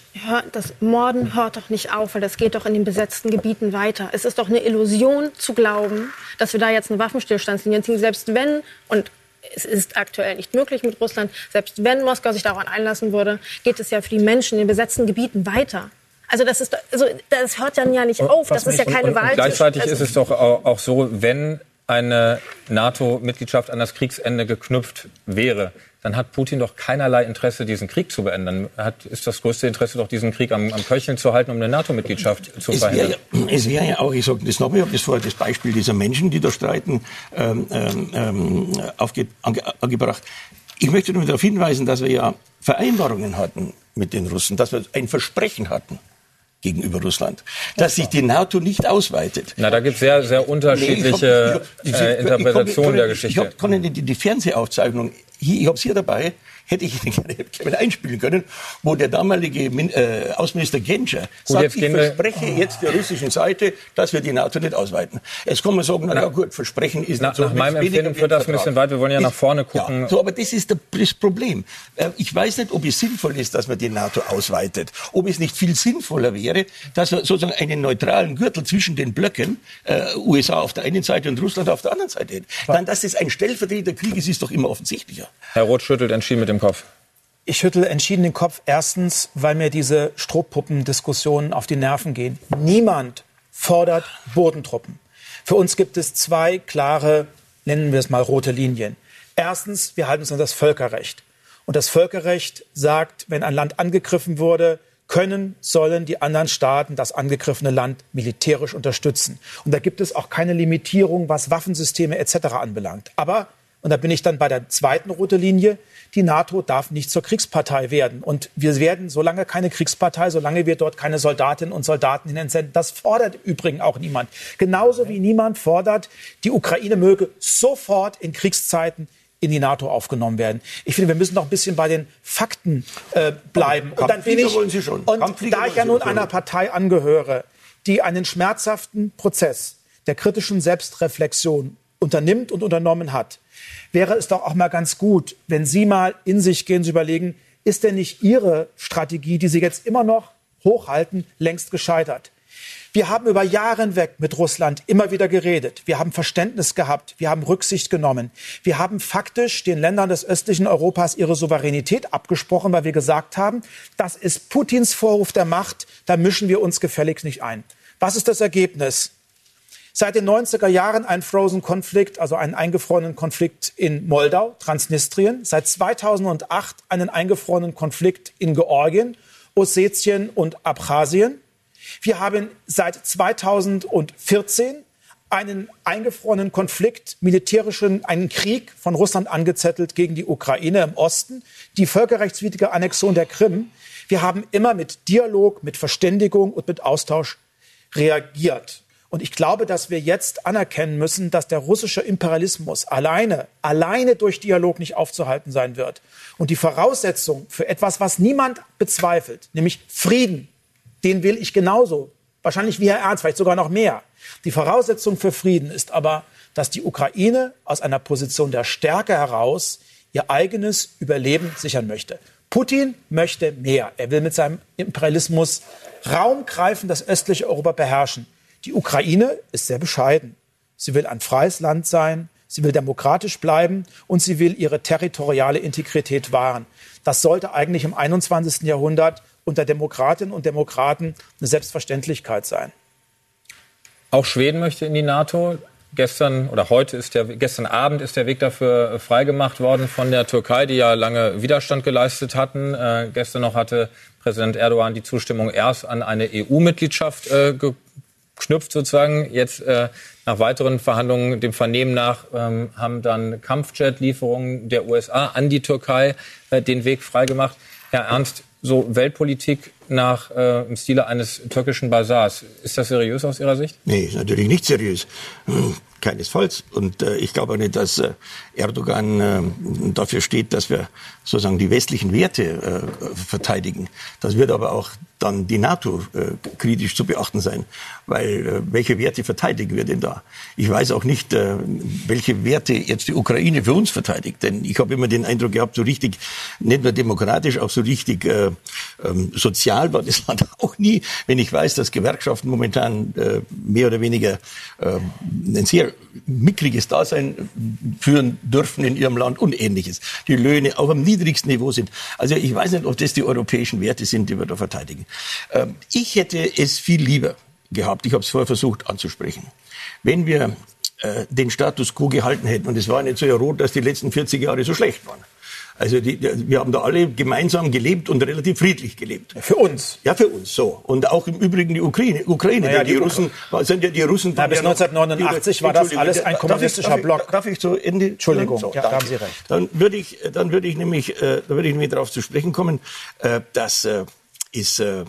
das Morden hört doch nicht auf, weil das geht doch in den besetzten Gebieten weiter. Es ist doch eine Illusion zu glauben, dass wir da jetzt eine Waffenstillstandslinie ziehen, selbst wenn, und es ist aktuell nicht möglich mit Russland, selbst wenn Moskau sich daran einlassen würde, geht es ja für die Menschen in den besetzten Gebieten weiter. Also das ist, also das hört dann ja nicht auf. Das ist ja keine und, Wahl. Und gleichzeitig also ist es doch auch so, wenn eine NATO-Mitgliedschaft an das Kriegsende geknüpft wäre, dann hat Putin doch keinerlei Interesse, diesen Krieg zu beenden. Dann hat, ist das größte Interesse doch, diesen Krieg am, am Köcheln zu halten, um eine NATO-Mitgliedschaft zu verhindern. Es wäre ja, auch, ich sage das nochmal, ich habe das vorher das Beispiel dieser Menschen, die da streiten, ähm, ähm, ähm aufge, ange, angebracht. Ich möchte nur darauf hinweisen, dass wir ja Vereinbarungen hatten mit den Russen, dass wir ein Versprechen hatten gegenüber Russland, dass sich die NATO nicht ausweitet. Na, da gibt es sehr, sehr unterschiedliche nee, hab, hab, äh, Interpretationen der Geschichte. Ich habe die, die Fernsehaufzeichnung, ich habe es hier dabei, hätte ich [laughs] gerne einspielen können, wo der damalige äh, Außenminister Genscher Gut, sagt, ich verspreche oh. jetzt der russischen Seite, dass wir die NATO nicht ausweiten. Jetzt kann man sagen, na, na ja gut, Versprechen ist na, nicht so. Nach meinem Empfinden führt das ein bisschen weit. Wir wollen ja nach vorne gucken. Ja, so, aber das ist das Problem. Äh, ich weiß nicht, ob es sinnvoll ist, dass man die NATO ausweitet. Ob es nicht viel sinnvoller wäre, dass man sozusagen einen neutralen Gürtel zwischen den Blöcken, äh, USA auf der einen Seite und Russland auf der anderen Seite hätte. Dann, dass es ein Stellvertreterkrieg ist, ist doch immer offensichtlicher. Herr Roth schüttelt entschieden mit dem Kopf. Ich schüttel entschieden den Kopf. Erstens, weil mir diese Strohpuppendiskussionen auf die Nerven gehen. Niemand fordert Bodentruppen. Für uns gibt es zwei klare, nennen wir es mal rote Linien. Erstens, wir halten uns an das Völkerrecht. Und das Völkerrecht sagt, wenn ein Land angegriffen wurde, können, sollen die anderen Staaten das angegriffene Land militärisch unterstützen. Und da gibt es auch keine Limitierung, was Waffensysteme etc. anbelangt. Aber, und da bin ich dann bei der zweiten rote Linie, die NATO darf nicht zur Kriegspartei werden. Und wir werden solange keine Kriegspartei, solange wir dort keine Soldatinnen und Soldaten hinsenden. Das fordert im Übrigen auch niemand. Genauso wie niemand fordert, die Ukraine möge sofort in Kriegszeiten in die NATO aufgenommen werden. Ich finde, wir müssen noch ein bisschen bei den Fakten äh, bleiben. Und dann bin ich, und da ich ja nun einer Partei angehöre, die einen schmerzhaften Prozess der kritischen Selbstreflexion unternimmt und unternommen hat, wäre es doch auch mal ganz gut, wenn Sie mal in sich gehen, zu überlegen, ist denn nicht Ihre Strategie, die Sie jetzt immer noch hochhalten, längst gescheitert? Wir haben über Jahre hinweg mit Russland immer wieder geredet. Wir haben Verständnis gehabt. Wir haben Rücksicht genommen. Wir haben faktisch den Ländern des östlichen Europas ihre Souveränität abgesprochen, weil wir gesagt haben, das ist Putins Vorwurf der Macht. Da mischen wir uns gefälligst nicht ein. Was ist das Ergebnis? Seit den 90er Jahren ein Frozen-Konflikt, also einen eingefrorenen Konflikt in Moldau, Transnistrien. Seit 2008 einen eingefrorenen Konflikt in Georgien, Ossetien und Abchasien. Wir haben seit 2014 einen eingefrorenen Konflikt, militärischen, einen Krieg von Russland angezettelt gegen die Ukraine im Osten, die völkerrechtswidrige Annexion der Krim. Wir haben immer mit Dialog, mit Verständigung und mit Austausch reagiert. Und ich glaube, dass wir jetzt anerkennen müssen, dass der russische Imperialismus alleine, alleine durch Dialog nicht aufzuhalten sein wird. Und die Voraussetzung für etwas, was niemand bezweifelt, nämlich Frieden, den will ich genauso. Wahrscheinlich wie Herr Ernst, vielleicht sogar noch mehr. Die Voraussetzung für Frieden ist aber, dass die Ukraine aus einer Position der Stärke heraus ihr eigenes Überleben sichern möchte. Putin möchte mehr. Er will mit seinem Imperialismus raumgreifend das östliche Europa beherrschen. Die Ukraine ist sehr bescheiden. Sie will ein freies Land sein, sie will demokratisch bleiben und sie will ihre territoriale Integrität wahren. Das sollte eigentlich im 21. Jahrhundert unter Demokratinnen und Demokraten eine Selbstverständlichkeit sein. Auch Schweden möchte in die NATO. Gestern oder heute ist der, gestern Abend ist der Weg dafür freigemacht worden von der Türkei, die ja lange Widerstand geleistet hatten. Äh, gestern noch hatte Präsident Erdogan die Zustimmung erst an eine EU-Mitgliedschaft äh, geknüpft sozusagen. Jetzt äh, nach weiteren Verhandlungen, dem Vernehmen nach, ähm, haben dann Kampfjet-Lieferungen der USA an die Türkei äh, den Weg freigemacht. Herr Ernst, so Weltpolitik nach äh, im Stile eines türkischen Basars. Ist das seriös aus Ihrer Sicht? Nee, ist natürlich nicht seriös. Keinesfalls. Und äh, ich glaube auch nicht, dass äh, Erdogan äh, dafür steht, dass wir sozusagen die westlichen Werte äh, verteidigen. Das wird aber auch dann die NATO äh, kritisch zu beachten sein. Weil äh, welche Werte verteidigen wir denn da? Ich weiß auch nicht, äh, welche Werte jetzt die Ukraine für uns verteidigt. Denn ich habe immer den Eindruck gehabt, so richtig, nicht nur demokratisch, auch so richtig äh, ähm, sozial war das [laughs] Land auch nie. Wenn ich weiß, dass Gewerkschaften momentan äh, mehr oder weniger äh, ein sehr mickriges Dasein führen dürfen in ihrem Land und ähnliches. Die Löhne auch am niedrigsten Niveau sind. Also ich weiß nicht, ob das die europäischen Werte sind, die wir da verteidigen. Ähm, ich hätte es viel lieber gehabt, ich habe es vorher versucht anzusprechen, wenn wir äh, den Status quo gehalten hätten. Und es war nicht so rot, dass die letzten 40 Jahre so schlecht waren. Also die, wir haben da alle gemeinsam gelebt und relativ friedlich gelebt. Für uns. Ja, für uns so. Und auch im Übrigen die Ukraine. Ukraine, naja, die, die, Russen sind ja die Russen. Ja, bis 1989 war das alles ein kommunistischer darf ich, Block. Darf ich zu Ende? Entschuldigung, so, ja, da haben Sie recht. Dann würde ich, dann würde ich nämlich, äh, da würde ich nämlich darauf zu sprechen kommen, äh, dass äh, ist äh,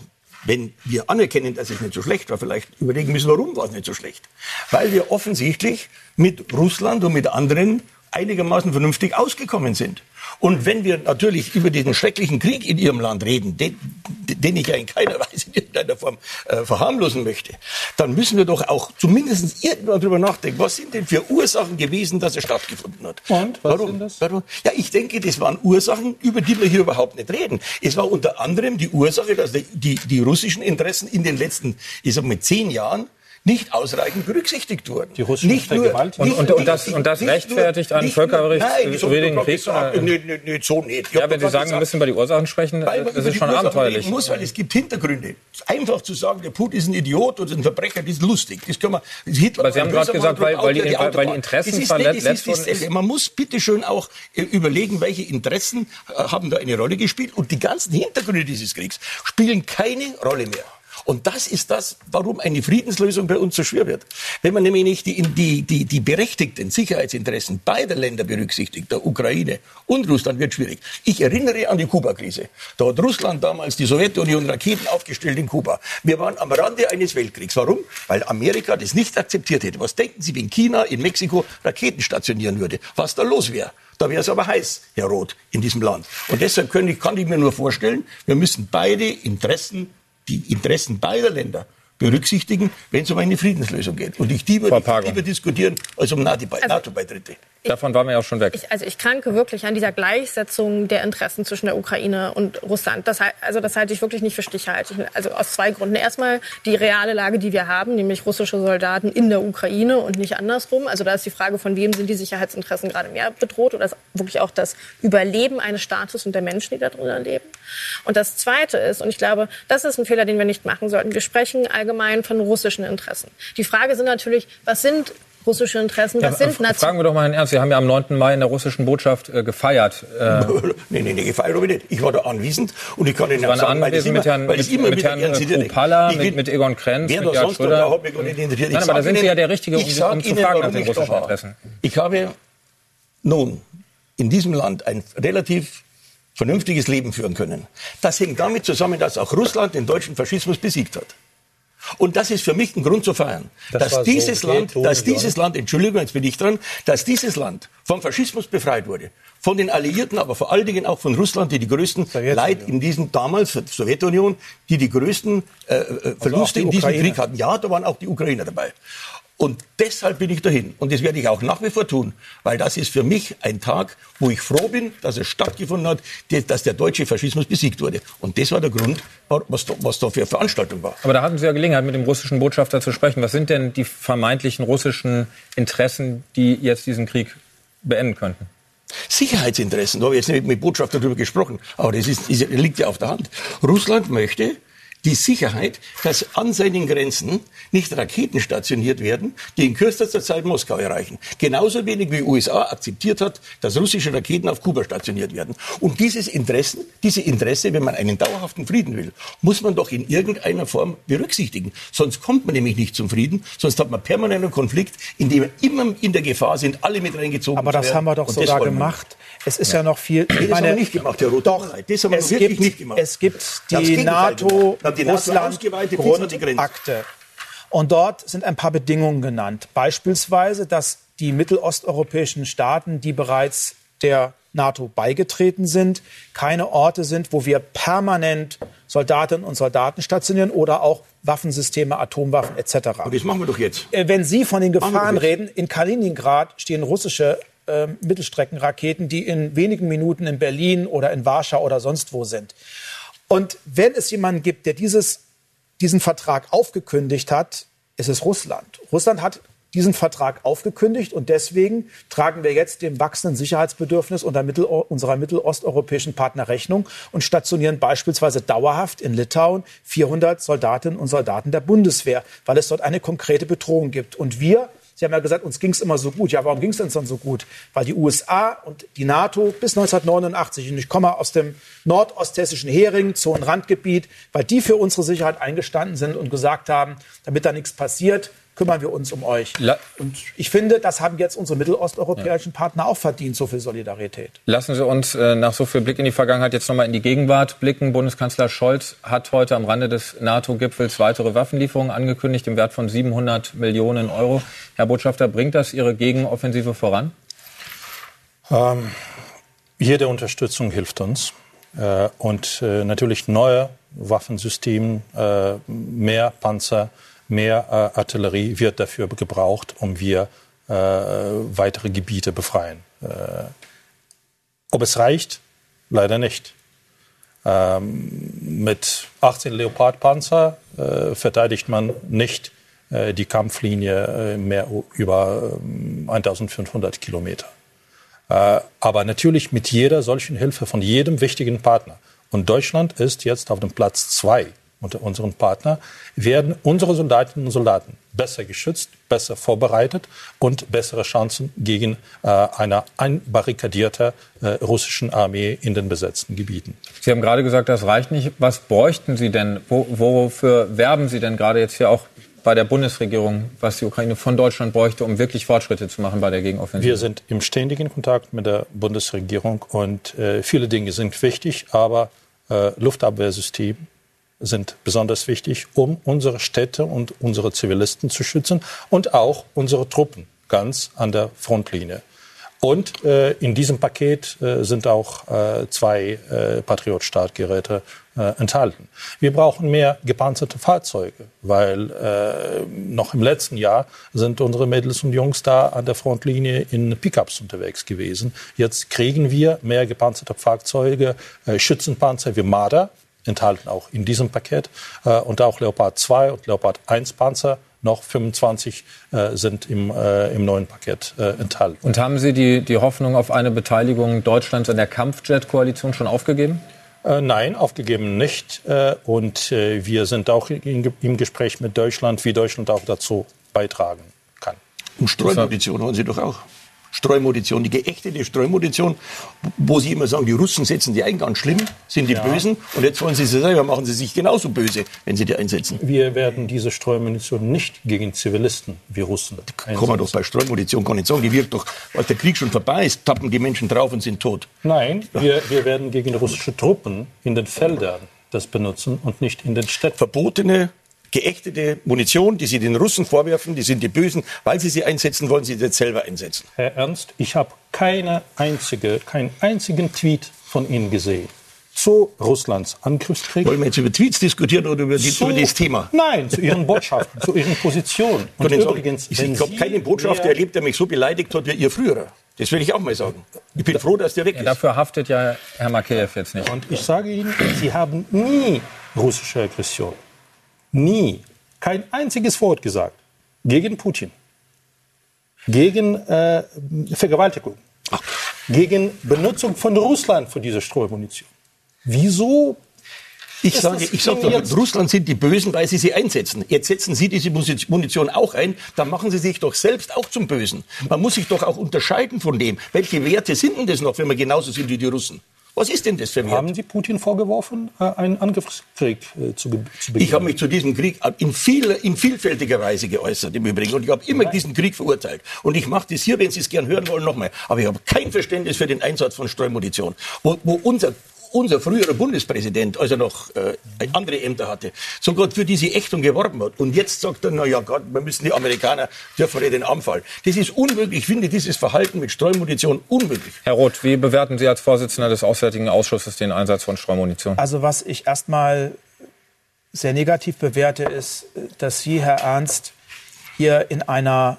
wenn wir anerkennen, dass es nicht so schlecht war, vielleicht überlegen müssen, warum war es nicht so schlecht. Weil wir offensichtlich mit Russland und mit anderen einigermaßen vernünftig ausgekommen sind. Und wenn wir natürlich über diesen schrecklichen Krieg in Ihrem Land reden, den, den ich ja in keiner [laughs] Weise in irgendeiner Form äh, verharmlosen möchte, dann müssen wir doch auch zumindest irgendwann darüber nachdenken, was sind denn für Ursachen gewesen, dass er stattgefunden hat. Und? Was Warum? Sind das? Warum? Ja, ich denke, das waren Ursachen, über die wir hier überhaupt nicht reden. Es war unter anderem die Ursache, dass die, die, die russischen Interessen in den letzten, ich sag mal, zehn Jahren nicht ausreichend berücksichtigt wurden. Die russischen nicht nur, und, und, und, das, und das rechtfertigt einen völkerrechtswidrigen Krieg? Sagen, nee, nee, nee, so nicht. Ja, wenn Sie sagen, wir müssen über die Ursachen sprechen, das ist schon abenteuerlich. Muss, weil es gibt Hintergründe. Einfach zu sagen, der Putin ist ein Idiot oder ein Verbrecher, das ist lustig. Das können wir, das Hitler Aber Sie haben gerade gesagt, weil, weil, die, weil die Interessen verletzt wurden. Man muss bitte schön auch äh, überlegen, welche Interessen äh, haben da eine Rolle gespielt. Und die ganzen Hintergründe dieses Kriegs spielen keine Rolle mehr. Und das ist das, warum eine Friedenslösung bei uns so schwer wird. Wenn man nämlich nicht die, die, die, die berechtigten Sicherheitsinteressen beider Länder berücksichtigt, der Ukraine und Russland, wird schwierig. Ich erinnere an die Kuba-Krise. Da hat Russland damals die Sowjetunion Raketen aufgestellt in Kuba. Wir waren am Rande eines Weltkriegs. Warum? Weil Amerika das nicht akzeptiert hätte. Was denken Sie, wenn China in Mexiko Raketen stationieren würde? Was da los wäre? Da wäre es aber heiß, Herr Roth, in diesem Land. Und deshalb kann ich, kann ich mir nur vorstellen, wir müssen beide Interessen die Interessen beider Länder berücksichtigen, wenn es um eine Friedenslösung geht. Und ich die würde lieber diskutieren als um also NATO-Beitritte. Davon waren wir ja auch schon weg. Ich, also ich kranke wirklich an dieser Gleichsetzung der Interessen zwischen der Ukraine und Russland. Das, also das halte ich wirklich nicht für stichhaltig. Also aus zwei Gründen. Erstmal die reale Lage, die wir haben, nämlich russische Soldaten in der Ukraine und nicht andersrum. Also da ist die Frage, von wem sind die Sicherheitsinteressen gerade mehr bedroht oder ist wirklich auch das Überleben eines Staates und der Menschen, die da drin leben. Und das Zweite ist, und ich glaube, das ist ein Fehler, den wir nicht machen sollten, wir sprechen allgemein von russischen Interessen. Die Frage sind natürlich, was sind russische Interessen. Das ja, sind Nation Fragen wir doch mal Herrn Ernst. Sie haben ja am 9. Mai in der russischen Botschaft äh, gefeiert. Äh, [laughs] nee, nee, nee, gefeiert habe ich nicht. Ich war da anwesend und ich kann Ihnen auch sagen, weil ich immer, mit Herrn, weil ich immer mit, mit Herrn Kupala, mit, mit Egon Krenz, mit Gerhard Schröder. Da hat mich gar nicht interessiert. Nein, aber da sind Sie ja der Richtige, um, um zu fragen nach den russischen Interessen. Ich habe nun in diesem Land ein relativ vernünftiges Leben führen können. Das hängt damit zusammen, dass auch Russland den deutschen Faschismus besiegt hat. Und das ist für mich ein Grund zu feiern, das dass dieses so Land, dass dieses Land, Entschuldigung, jetzt bin ich dran, dass dieses Land vom Faschismus befreit wurde, von den Alliierten, aber vor allen Dingen auch von Russland, die die größten Leid in diesem damals Sowjetunion, die die größten äh, äh also Verluste also in diesem Krieg hatten. Ja, da waren auch die Ukrainer dabei. Und deshalb bin ich dahin. Und das werde ich auch nach wie vor tun, weil das ist für mich ein Tag, wo ich froh bin, dass es stattgefunden hat, dass der deutsche Faschismus besiegt wurde. Und das war der Grund, was da, was da für eine Veranstaltung war. Aber da hatten Sie ja Gelegenheit, mit dem russischen Botschafter zu sprechen. Was sind denn die vermeintlichen russischen Interessen, die jetzt diesen Krieg beenden könnten? Sicherheitsinteressen, da habe ich jetzt nicht mit Botschafter darüber gesprochen, aber das ist, ist, liegt ja auf der Hand. Russland möchte, die Sicherheit, dass an seinen Grenzen nicht Raketen stationiert werden, die in kürzester Zeit Moskau erreichen. Genauso wenig wie USA akzeptiert hat, dass russische Raketen auf Kuba stationiert werden. Und dieses Interessen, diese Interesse, wenn man einen dauerhaften Frieden will, muss man doch in irgendeiner Form berücksichtigen. Sonst kommt man nämlich nicht zum Frieden, sonst hat man permanenten Konflikt, in dem wir immer in der Gefahr sind, alle mit reingezogen Aber das haben wir doch sogar gemacht. Es ist ja, ja noch viel. Nee, das meine, haben wir nicht gemacht, Herr Roth. Doch, das haben wir es wirklich gibt, nicht gemacht. Es gibt die NATO die Russland Grundakte. Und dort sind ein paar Bedingungen genannt. Beispielsweise, dass die mittelosteuropäischen Staaten, die bereits der NATO beigetreten sind, keine Orte sind, wo wir permanent Soldatinnen und Soldaten stationieren oder auch Waffensysteme, Atomwaffen etc. Und das machen wir doch jetzt. Äh, wenn Sie von den Gefahren reden, in Kaliningrad stehen russische äh, Mittelstreckenraketen, die in wenigen Minuten in Berlin oder in Warschau oder sonst wo sind. Und wenn es jemanden gibt, der dieses, diesen Vertrag aufgekündigt hat, ist es Russland. Russland hat diesen Vertrag aufgekündigt und deswegen tragen wir jetzt dem wachsenden Sicherheitsbedürfnis Mittel, unserer mittelosteuropäischen Partner Rechnung und stationieren beispielsweise dauerhaft in Litauen 400 Soldatinnen und Soldaten der Bundeswehr, weil es dort eine konkrete Bedrohung gibt. Und wir Sie haben ja gesagt, uns ging es immer so gut. Ja, warum ging es uns dann so gut? Weil die USA und die NATO bis 1989, und ich komme aus dem nordosthessischen Hering, Zonenrandgebiet, weil die für unsere Sicherheit eingestanden sind und gesagt haben, damit da nichts passiert, kümmern wir uns um euch. La und ich finde, das haben jetzt unsere mittelosteuropäischen ja. Partner auch verdient, so viel Solidarität. Lassen Sie uns äh, nach so viel Blick in die Vergangenheit jetzt nochmal in die Gegenwart blicken. Bundeskanzler Scholz hat heute am Rande des NATO-Gipfels weitere Waffenlieferungen angekündigt im Wert von 700 Millionen Euro. Herr Botschafter, bringt das Ihre Gegenoffensive voran? Ähm, jede Unterstützung hilft uns. Äh, und äh, natürlich neue Waffensysteme, äh, mehr Panzer, mehr äh, Artillerie wird dafür gebraucht, um wir äh, weitere Gebiete befreien. Äh, ob es reicht? Leider nicht. Ähm, mit 18 Leopard-Panzer äh, verteidigt man nicht äh, die Kampflinie äh, mehr über 1500 Kilometer. aber natürlich mit jeder solchen Hilfe von jedem wichtigen Partner. Und Deutschland ist jetzt auf dem Platz zwei unter unseren Partner, werden unsere Soldatinnen und Soldaten besser geschützt, besser vorbereitet und bessere Chancen gegen äh, eine einbarrikadierte äh, russischen Armee in den besetzten Gebieten. Sie haben gerade gesagt, das reicht nicht. Was bräuchten Sie denn? Wo, wofür werben Sie denn gerade jetzt hier auch bei der Bundesregierung, was die Ukraine von Deutschland bräuchte, um wirklich Fortschritte zu machen bei der Gegenoffensive? Wir sind im ständigen Kontakt mit der Bundesregierung und äh, viele Dinge sind wichtig, aber äh, Luftabwehrsystem, sind besonders wichtig, um unsere Städte und unsere Zivilisten zu schützen und auch unsere Truppen ganz an der Frontlinie. Und äh, in diesem Paket äh, sind auch äh, zwei äh, Patriot-Startgeräte äh, enthalten. Wir brauchen mehr gepanzerte Fahrzeuge, weil äh, noch im letzten Jahr sind unsere Mädels und Jungs da an der Frontlinie in Pickups unterwegs gewesen. Jetzt kriegen wir mehr gepanzerte Fahrzeuge, äh, Schützenpanzer wie Marder, enthalten auch in diesem Paket. Äh, und auch Leopard 2 und Leopard 1 Panzer noch 25 äh, sind im, äh, im neuen Paket äh, enthalten. Und haben Sie die, die Hoffnung auf eine Beteiligung Deutschlands an der Kampfjet-Koalition schon aufgegeben? Äh, nein, aufgegeben nicht. Äh, und wir sind auch in, im Gespräch mit Deutschland, wie Deutschland auch dazu beitragen kann. Und Streumunition haben Sie doch auch. Streumunition, die geächtete Streumunition, wo sie immer sagen, die Russen setzen die ein, ganz schlimm, sind die ja. Bösen. Und jetzt wollen sie sie selber, machen sie sich genauso böse, wenn sie die einsetzen. Wir werden diese Streumunition nicht gegen Zivilisten wie Russen einsetzen. Kann man doch bei Streumunition gar nicht sagen. Die wirkt doch, als der Krieg schon vorbei ist, tappen die Menschen drauf und sind tot. Nein, wir, wir werden gegen russische Truppen in den Feldern das benutzen und nicht in den Städten. Verbotene geächtete Munition, die Sie den Russen vorwerfen, die sind die Bösen, weil sie sie einsetzen, wollen sie jetzt selber einsetzen. Herr Ernst, ich habe keine einzige, keinen einzigen Tweet von Ihnen gesehen zu Russlands Angriffskrieg. Wollen wir jetzt über Tweets diskutieren oder über, die, zu, über das Thema? Nein, zu Ihren Botschaften, zu Ihren Positionen. [laughs] Und übrigens, ich habe keinen Botschafter erlebt, der mich so beleidigt hat wie Ihr früherer. Das will ich auch mal sagen. Ich bin froh, dass der weg ist. Ja, dafür haftet ja Herr Makeyev jetzt nicht. Und ich sage Ihnen, Sie haben nie russische Aggression, nie, kein einziges Wort gesagt gegen Putin, gegen äh, Vergewaltigung, Ach. gegen Benutzung von Russland für diese Streumunition. Wieso ich sage, ich sage doch, Russland sind die Bösen, weil sie sie einsetzen. Jetzt setzen Sie diese Munition auch ein, dann machen Sie sich doch selbst auch zum Bösen. Man muss sich doch auch unterscheiden von dem. Welche Werte sind denn das noch, wenn wir genauso sind wie die Russen? Was ist denn das für ein Wert? Haben Sie Putin vorgeworfen, äh, einen Angriffskrieg äh, zu, zu beginnen? Ich habe mich zu diesem Krieg in, viel, in vielfältiger Weise geäußert im Übrigen. Und ich habe immer Nein. diesen Krieg verurteilt. Und ich mache das hier, wenn Sie es gern hören wollen, nochmal. Aber ich habe kein Verständnis für den Einsatz von Streumunition. Wo, wo unser unser früherer Bundespräsident, als er noch äh, andere Ämter hatte, sogar für diese Ächtung geworben hat. Und jetzt sagt er, na ja Gott, wir müssen die Amerikaner, dürfen wir den anfallen. Das ist unmöglich. Ich finde dieses Verhalten mit Streumunition unmöglich. Herr Roth, wie bewerten Sie als Vorsitzender des Auswärtigen Ausschusses den Einsatz von Streumunition? Also was ich erstmal sehr negativ bewerte, ist, dass Sie, Herr Ernst, hier in einer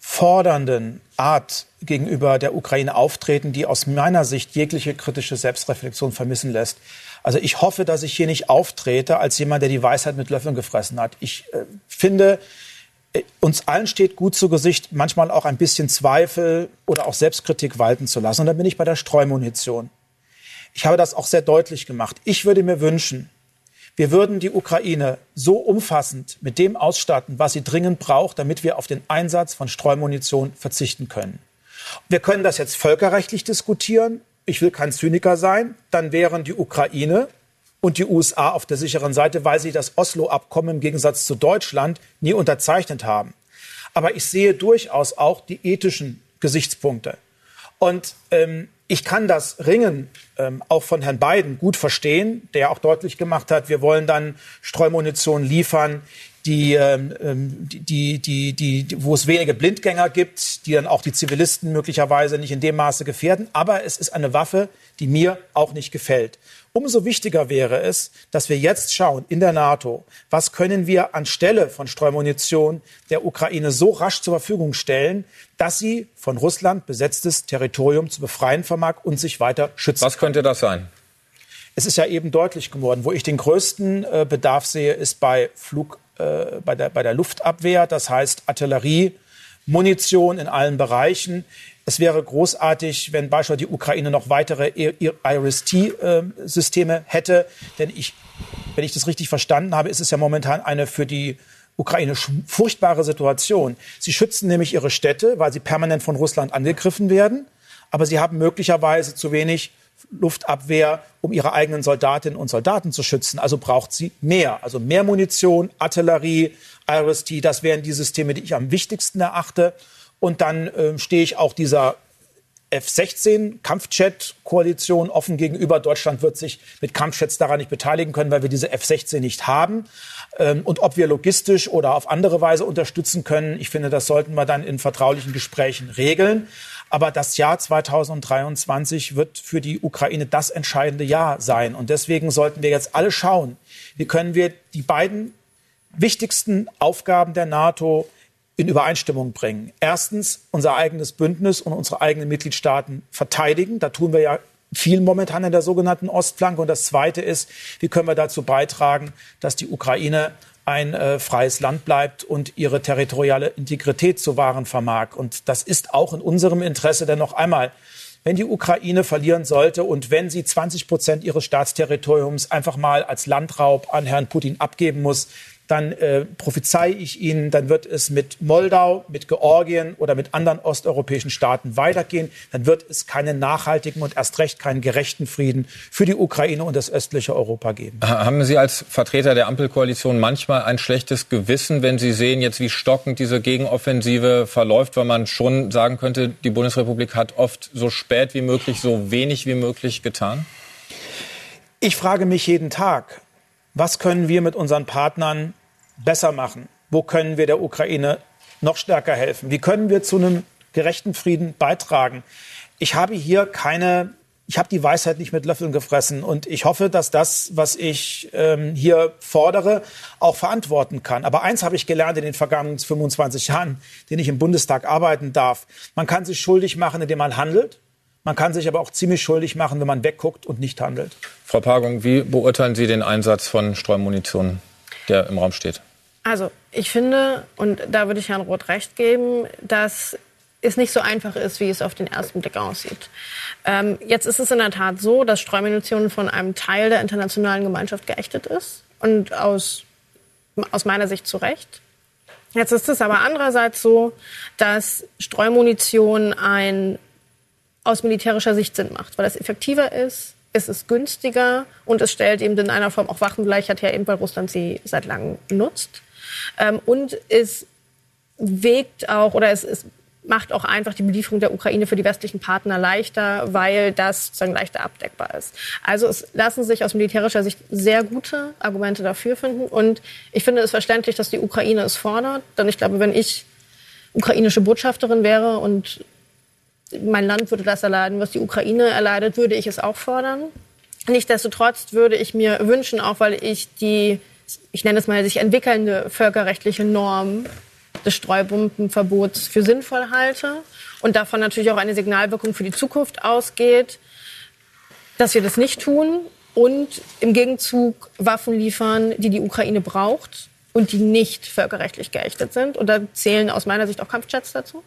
fordernden Art gegenüber der Ukraine auftreten, die aus meiner Sicht jegliche kritische Selbstreflexion vermissen lässt. Also ich hoffe, dass ich hier nicht auftrete als jemand, der die Weisheit mit Löffeln gefressen hat. Ich äh, finde, äh, uns allen steht gut zu Gesicht, manchmal auch ein bisschen Zweifel oder auch Selbstkritik walten zu lassen. Und dann bin ich bei der Streumunition. Ich habe das auch sehr deutlich gemacht. Ich würde mir wünschen, wir würden die Ukraine so umfassend mit dem ausstatten, was sie dringend braucht, damit wir auf den Einsatz von Streumunition verzichten können. Wir können das jetzt völkerrechtlich diskutieren. Ich will kein Zyniker sein. Dann wären die Ukraine und die USA auf der sicheren Seite, weil sie das Oslo-Abkommen im Gegensatz zu Deutschland nie unterzeichnet haben. Aber ich sehe durchaus auch die ethischen Gesichtspunkte. Und ähm, ich kann das Ringen ähm, auch von Herrn Biden gut verstehen, der auch deutlich gemacht hat, wir wollen dann Streumunition liefern, die, ähm, ähm die, die, die, die, wo es wenige Blindgänger gibt, die dann auch die Zivilisten möglicherweise nicht in dem Maße gefährden. Aber es ist eine Waffe, die mir auch nicht gefällt. Umso wichtiger wäre es, dass wir jetzt schauen in der NATO, was können wir anstelle von Streumunition der Ukraine so rasch zur Verfügung stellen, dass sie von Russland besetztes Territorium zu befreien vermag und sich weiter schützen. Was könnte das sein? Es ist ja eben deutlich geworden, wo ich den größten äh, Bedarf sehe, ist bei Flug, äh, bei, der, bei der Luftabwehr, das heißt Artillerie, Munition in allen Bereichen. Es wäre großartig, wenn beispielsweise die Ukraine noch weitere IRIS-T-Systeme ähm, hätte. Denn ich, wenn ich das richtig verstanden habe, ist es ja momentan eine für die Ukraine furchtbare Situation. Sie schützen nämlich ihre Städte, weil sie permanent von Russland angegriffen werden. Aber sie haben möglicherweise zu wenig Luftabwehr, um ihre eigenen Soldatinnen und Soldaten zu schützen. Also braucht sie mehr. Also mehr Munition, Artillerie, IRIS-T. Das wären die Systeme, die ich am wichtigsten erachte. Und dann äh, stehe ich auch dieser F-16 Kampfjet-Koalition offen gegenüber. Deutschland wird sich mit Kampfjets daran nicht beteiligen können, weil wir diese F-16 nicht haben. Ähm, und ob wir logistisch oder auf andere Weise unterstützen können, ich finde, das sollten wir dann in vertraulichen Gesprächen regeln. Aber das Jahr 2023 wird für die Ukraine das entscheidende Jahr sein. Und deswegen sollten wir jetzt alle schauen, wie können wir die beiden wichtigsten Aufgaben der NATO in Übereinstimmung bringen. Erstens unser eigenes Bündnis und unsere eigenen Mitgliedstaaten verteidigen. Da tun wir ja viel momentan in der sogenannten Ostflanke. Und das Zweite ist, wie können wir dazu beitragen, dass die Ukraine ein äh, freies Land bleibt und ihre territoriale Integrität zu wahren vermag. Und das ist auch in unserem Interesse. Denn noch einmal, wenn die Ukraine verlieren sollte und wenn sie 20 Prozent ihres Staatsterritoriums einfach mal als Landraub an Herrn Putin abgeben muss, dann äh, prophezei ich Ihnen, dann wird es mit Moldau, mit Georgien oder mit anderen osteuropäischen Staaten weitergehen. Dann wird es keinen nachhaltigen und erst recht keinen gerechten Frieden für die Ukraine und das östliche Europa geben. Haben Sie als Vertreter der Ampelkoalition manchmal ein schlechtes Gewissen, wenn Sie sehen, jetzt wie stockend diese Gegenoffensive verläuft, weil man schon sagen könnte, die Bundesrepublik hat oft so spät wie möglich, so wenig wie möglich getan? Ich frage mich jeden Tag, was können wir mit unseren Partnern besser machen? Wo können wir der Ukraine noch stärker helfen? Wie können wir zu einem gerechten Frieden beitragen? Ich habe hier keine ich habe die Weisheit nicht mit Löffeln gefressen und ich hoffe, dass das, was ich ähm, hier fordere, auch verantworten kann. Aber eins habe ich gelernt in den vergangenen 25 Jahren, den ich im Bundestag arbeiten darf. Man kann sich schuldig machen, indem man handelt. Man kann sich aber auch ziemlich schuldig machen, wenn man wegguckt und nicht handelt. Frau Pagung, wie beurteilen Sie den Einsatz von Streumunition, der im Raum steht? Also ich finde, und da würde ich Herrn Roth recht geben, dass es nicht so einfach ist, wie es auf den ersten Blick aussieht. Ähm, jetzt ist es in der Tat so, dass Streumunition von einem Teil der internationalen Gemeinschaft geächtet ist und aus, aus meiner Sicht zu Recht. Jetzt ist es aber andererseits so, dass Streumunition ein aus militärischer Sicht Sinn macht, weil es effektiver ist, es ist günstiger und es stellt eben in einer Form auch Waffengleichheit her, eben weil Russland sie seit langem nutzt. Ähm, und es wägt auch oder es, es macht auch einfach die Belieferung der Ukraine für die westlichen Partner leichter, weil das sozusagen leichter abdeckbar ist. Also es lassen sich aus militärischer Sicht sehr gute Argumente dafür finden. Und ich finde es verständlich, dass die Ukraine es fordert. Denn ich glaube, wenn ich ukrainische Botschafterin wäre und mein Land würde das erleiden, was die Ukraine erleidet, würde ich es auch fordern. Nichtsdestotrotz würde ich mir wünschen, auch weil ich die, ich nenne es mal, sich entwickelnde völkerrechtliche Norm des Streubombenverbots für sinnvoll halte und davon natürlich auch eine Signalwirkung für die Zukunft ausgeht, dass wir das nicht tun und im Gegenzug Waffen liefern, die die Ukraine braucht und die nicht völkerrechtlich geächtet sind. Und da zählen aus meiner Sicht auch Kampfjets dazu.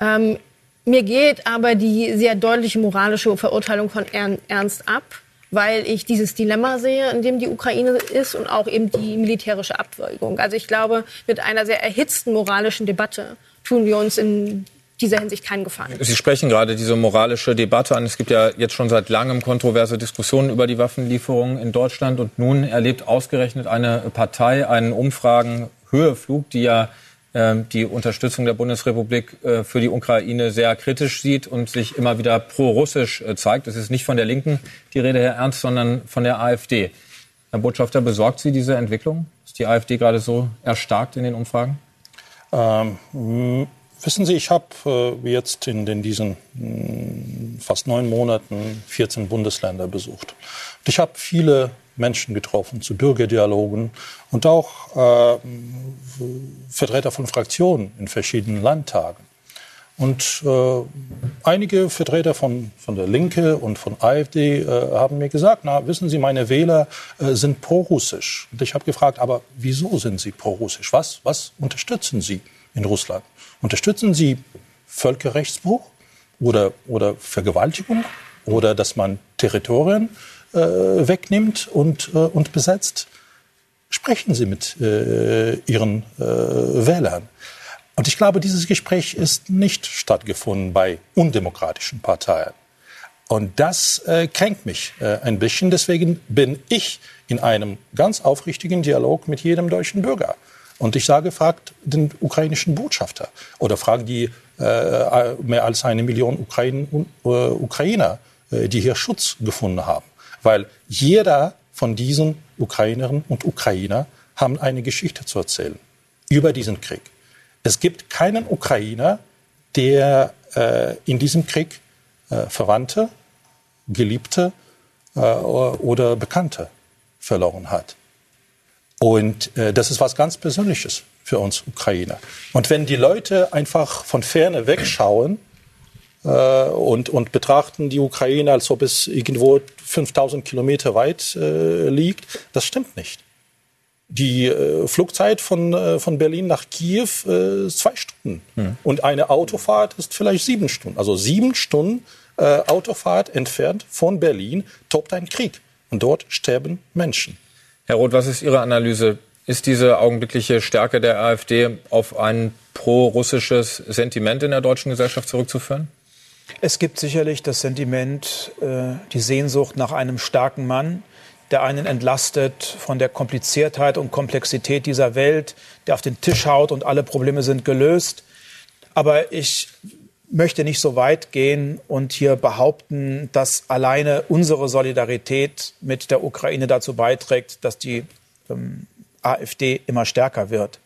Ähm, mir geht aber die sehr deutliche moralische Verurteilung von Ernst ab weil ich dieses Dilemma sehe, in dem die Ukraine ist und auch eben die militärische Abwägung. Also ich glaube, mit einer sehr erhitzten moralischen Debatte tun wir uns in dieser Hinsicht keinen Gefallen. Sie sprechen gerade diese moralische Debatte an. Es gibt ja jetzt schon seit langem kontroverse Diskussionen über die Waffenlieferungen in Deutschland. Und nun erlebt ausgerechnet eine Partei einen Umfragenhöheflug, die ja die Unterstützung der Bundesrepublik äh, für die Ukraine sehr kritisch sieht und sich immer wieder pro-russisch äh, zeigt. Es ist nicht von der Linken die Rede, Herr Ernst, sondern von der AfD. Herr Botschafter, besorgt Sie diese Entwicklung? Ist die AfD gerade so erstarkt in den Umfragen? Ähm, wissen Sie, ich habe äh, jetzt in, in diesen mh, fast neun Monaten 14 Bundesländer besucht. Ich habe viele Menschen getroffen, zu Bürgerdialogen und auch äh, Vertreter von Fraktionen in verschiedenen Landtagen. Und äh, einige Vertreter von, von der Linke und von AfD äh, haben mir gesagt, na, wissen Sie, meine Wähler äh, sind pro-russisch. Und ich habe gefragt, aber wieso sind Sie pro-russisch? Was, was unterstützen Sie in Russland? Unterstützen Sie Völkerrechtsbruch oder, oder Vergewaltigung oder dass man Territorien äh, wegnimmt und, äh, und besetzt, sprechen Sie mit äh, Ihren äh, Wählern. Und ich glaube, dieses Gespräch ist nicht stattgefunden bei undemokratischen Parteien. Und das äh, kränkt mich äh, ein bisschen. Deswegen bin ich in einem ganz aufrichtigen Dialog mit jedem deutschen Bürger. Und ich sage, fragt den ukrainischen Botschafter oder fragt die äh, mehr als eine Million Ukraine, äh, Ukrainer, äh, die hier Schutz gefunden haben. Weil jeder von diesen Ukrainerinnen und Ukrainer haben eine Geschichte zu erzählen über diesen Krieg. Es gibt keinen Ukrainer, der äh, in diesem Krieg äh, Verwandte, Geliebte äh, oder Bekannte verloren hat. Und äh, das ist was ganz Persönliches für uns Ukrainer. Und wenn die Leute einfach von ferne wegschauen, und, und betrachten die Ukraine, als ob es irgendwo 5000 Kilometer weit äh, liegt. Das stimmt nicht. Die äh, Flugzeit von, äh, von Berlin nach Kiew äh, ist zwei Stunden. Mhm. Und eine Autofahrt ist vielleicht sieben Stunden. Also sieben Stunden äh, Autofahrt entfernt von Berlin tobt ein Krieg. Und dort sterben Menschen. Herr Roth, was ist Ihre Analyse? Ist diese augenblickliche Stärke der AfD auf ein pro-russisches Sentiment in der deutschen Gesellschaft zurückzuführen? Es gibt sicherlich das Sentiment, äh, die Sehnsucht nach einem starken Mann, der einen entlastet von der Kompliziertheit und Komplexität dieser Welt, der auf den Tisch haut und alle Probleme sind gelöst. Aber ich möchte nicht so weit gehen und hier behaupten, dass alleine unsere Solidarität mit der Ukraine dazu beiträgt, dass die ähm, AfD immer stärker wird.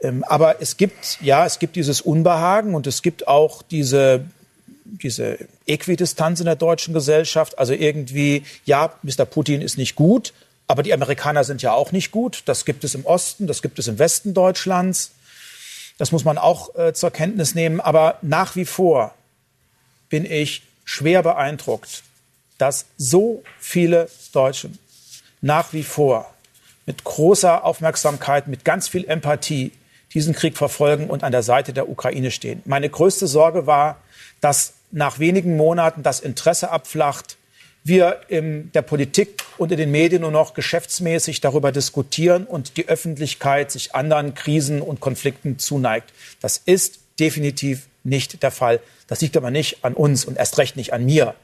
Ähm, aber es gibt, ja, es gibt dieses Unbehagen und es gibt auch diese, diese Äquidistanz in der deutschen Gesellschaft. Also irgendwie, ja, Mr. Putin ist nicht gut, aber die Amerikaner sind ja auch nicht gut. Das gibt es im Osten, das gibt es im Westen Deutschlands. Das muss man auch äh, zur Kenntnis nehmen. Aber nach wie vor bin ich schwer beeindruckt, dass so viele Deutschen nach wie vor mit großer Aufmerksamkeit, mit ganz viel Empathie diesen Krieg verfolgen und an der Seite der Ukraine stehen. Meine größte Sorge war, dass nach wenigen Monaten das Interesse abflacht, wir in der Politik und in den Medien nur noch geschäftsmäßig darüber diskutieren und die Öffentlichkeit sich anderen Krisen und Konflikten zuneigt. Das ist definitiv nicht der Fall. Das liegt aber nicht an uns und erst recht nicht an mir.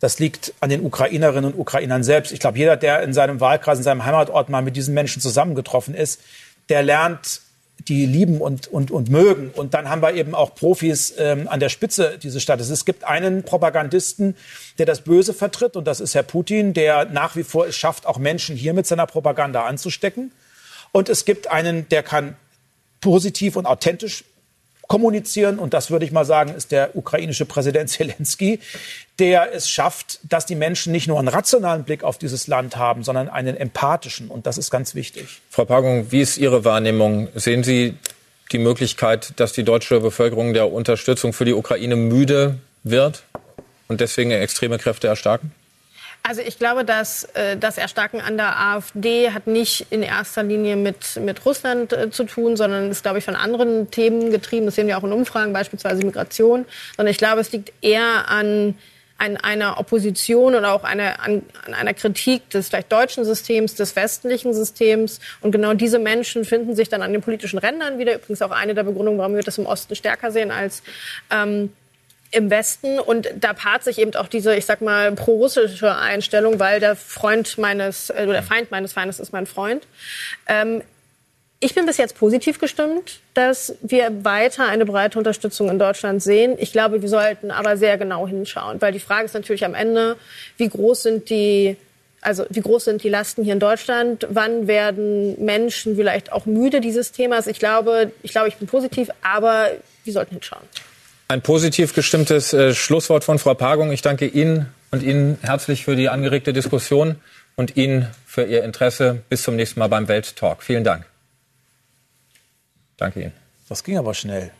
Das liegt an den Ukrainerinnen und Ukrainern selbst. Ich glaube, jeder, der in seinem Wahlkreis, in seinem Heimatort mal mit diesen Menschen zusammengetroffen ist, der lernt die lieben und, und, und mögen. Und dann haben wir eben auch Profis ähm, an der Spitze dieses Staates. Es gibt einen Propagandisten, der das Böse vertritt, und das ist Herr Putin, der nach wie vor es schafft, auch Menschen hier mit seiner Propaganda anzustecken. Und es gibt einen, der kann positiv und authentisch kommunizieren. Und das würde ich mal sagen, ist der ukrainische Präsident [laughs] Zelensky, der es schafft, dass die Menschen nicht nur einen rationalen Blick auf dieses Land haben, sondern einen empathischen. Und das ist ganz wichtig. Frau Pagung, wie ist Ihre Wahrnehmung? Sehen Sie die Möglichkeit, dass die deutsche Bevölkerung der Unterstützung für die Ukraine müde wird und deswegen extreme Kräfte erstarken? Also ich glaube, dass äh, das Erstarken an der AfD hat nicht in erster Linie mit, mit Russland äh, zu tun, sondern ist, glaube ich, von anderen Themen getrieben. Das sehen wir auch in Umfragen, beispielsweise Migration. Sondern ich glaube, es liegt eher an, an einer Opposition oder auch eine, an, an einer Kritik des vielleicht deutschen Systems, des westlichen Systems. Und genau diese Menschen finden sich dann an den politischen Rändern wieder. Übrigens auch eine der Begründungen, warum wir das im Osten stärker sehen als ähm, im Westen und da paart sich eben auch diese, ich sag mal, pro-russische Einstellung, weil der Freund meines, äh, der Feind meines Feindes ist mein Freund. Ähm, ich bin bis jetzt positiv gestimmt, dass wir weiter eine breite Unterstützung in Deutschland sehen. Ich glaube, wir sollten aber sehr genau hinschauen, weil die Frage ist natürlich am Ende, wie groß sind die also wie groß sind die Lasten hier in Deutschland? Wann werden Menschen vielleicht auch müde dieses Themas? Ich glaube, ich glaube, ich bin positiv, aber wir sollten hinschauen. Ein positiv gestimmtes äh, Schlusswort von Frau Pagung. Ich danke Ihnen und Ihnen herzlich für die angeregte Diskussion und Ihnen für Ihr Interesse. Bis zum nächsten Mal beim Welttalk. Vielen Dank. Danke Ihnen. Das ging aber schnell.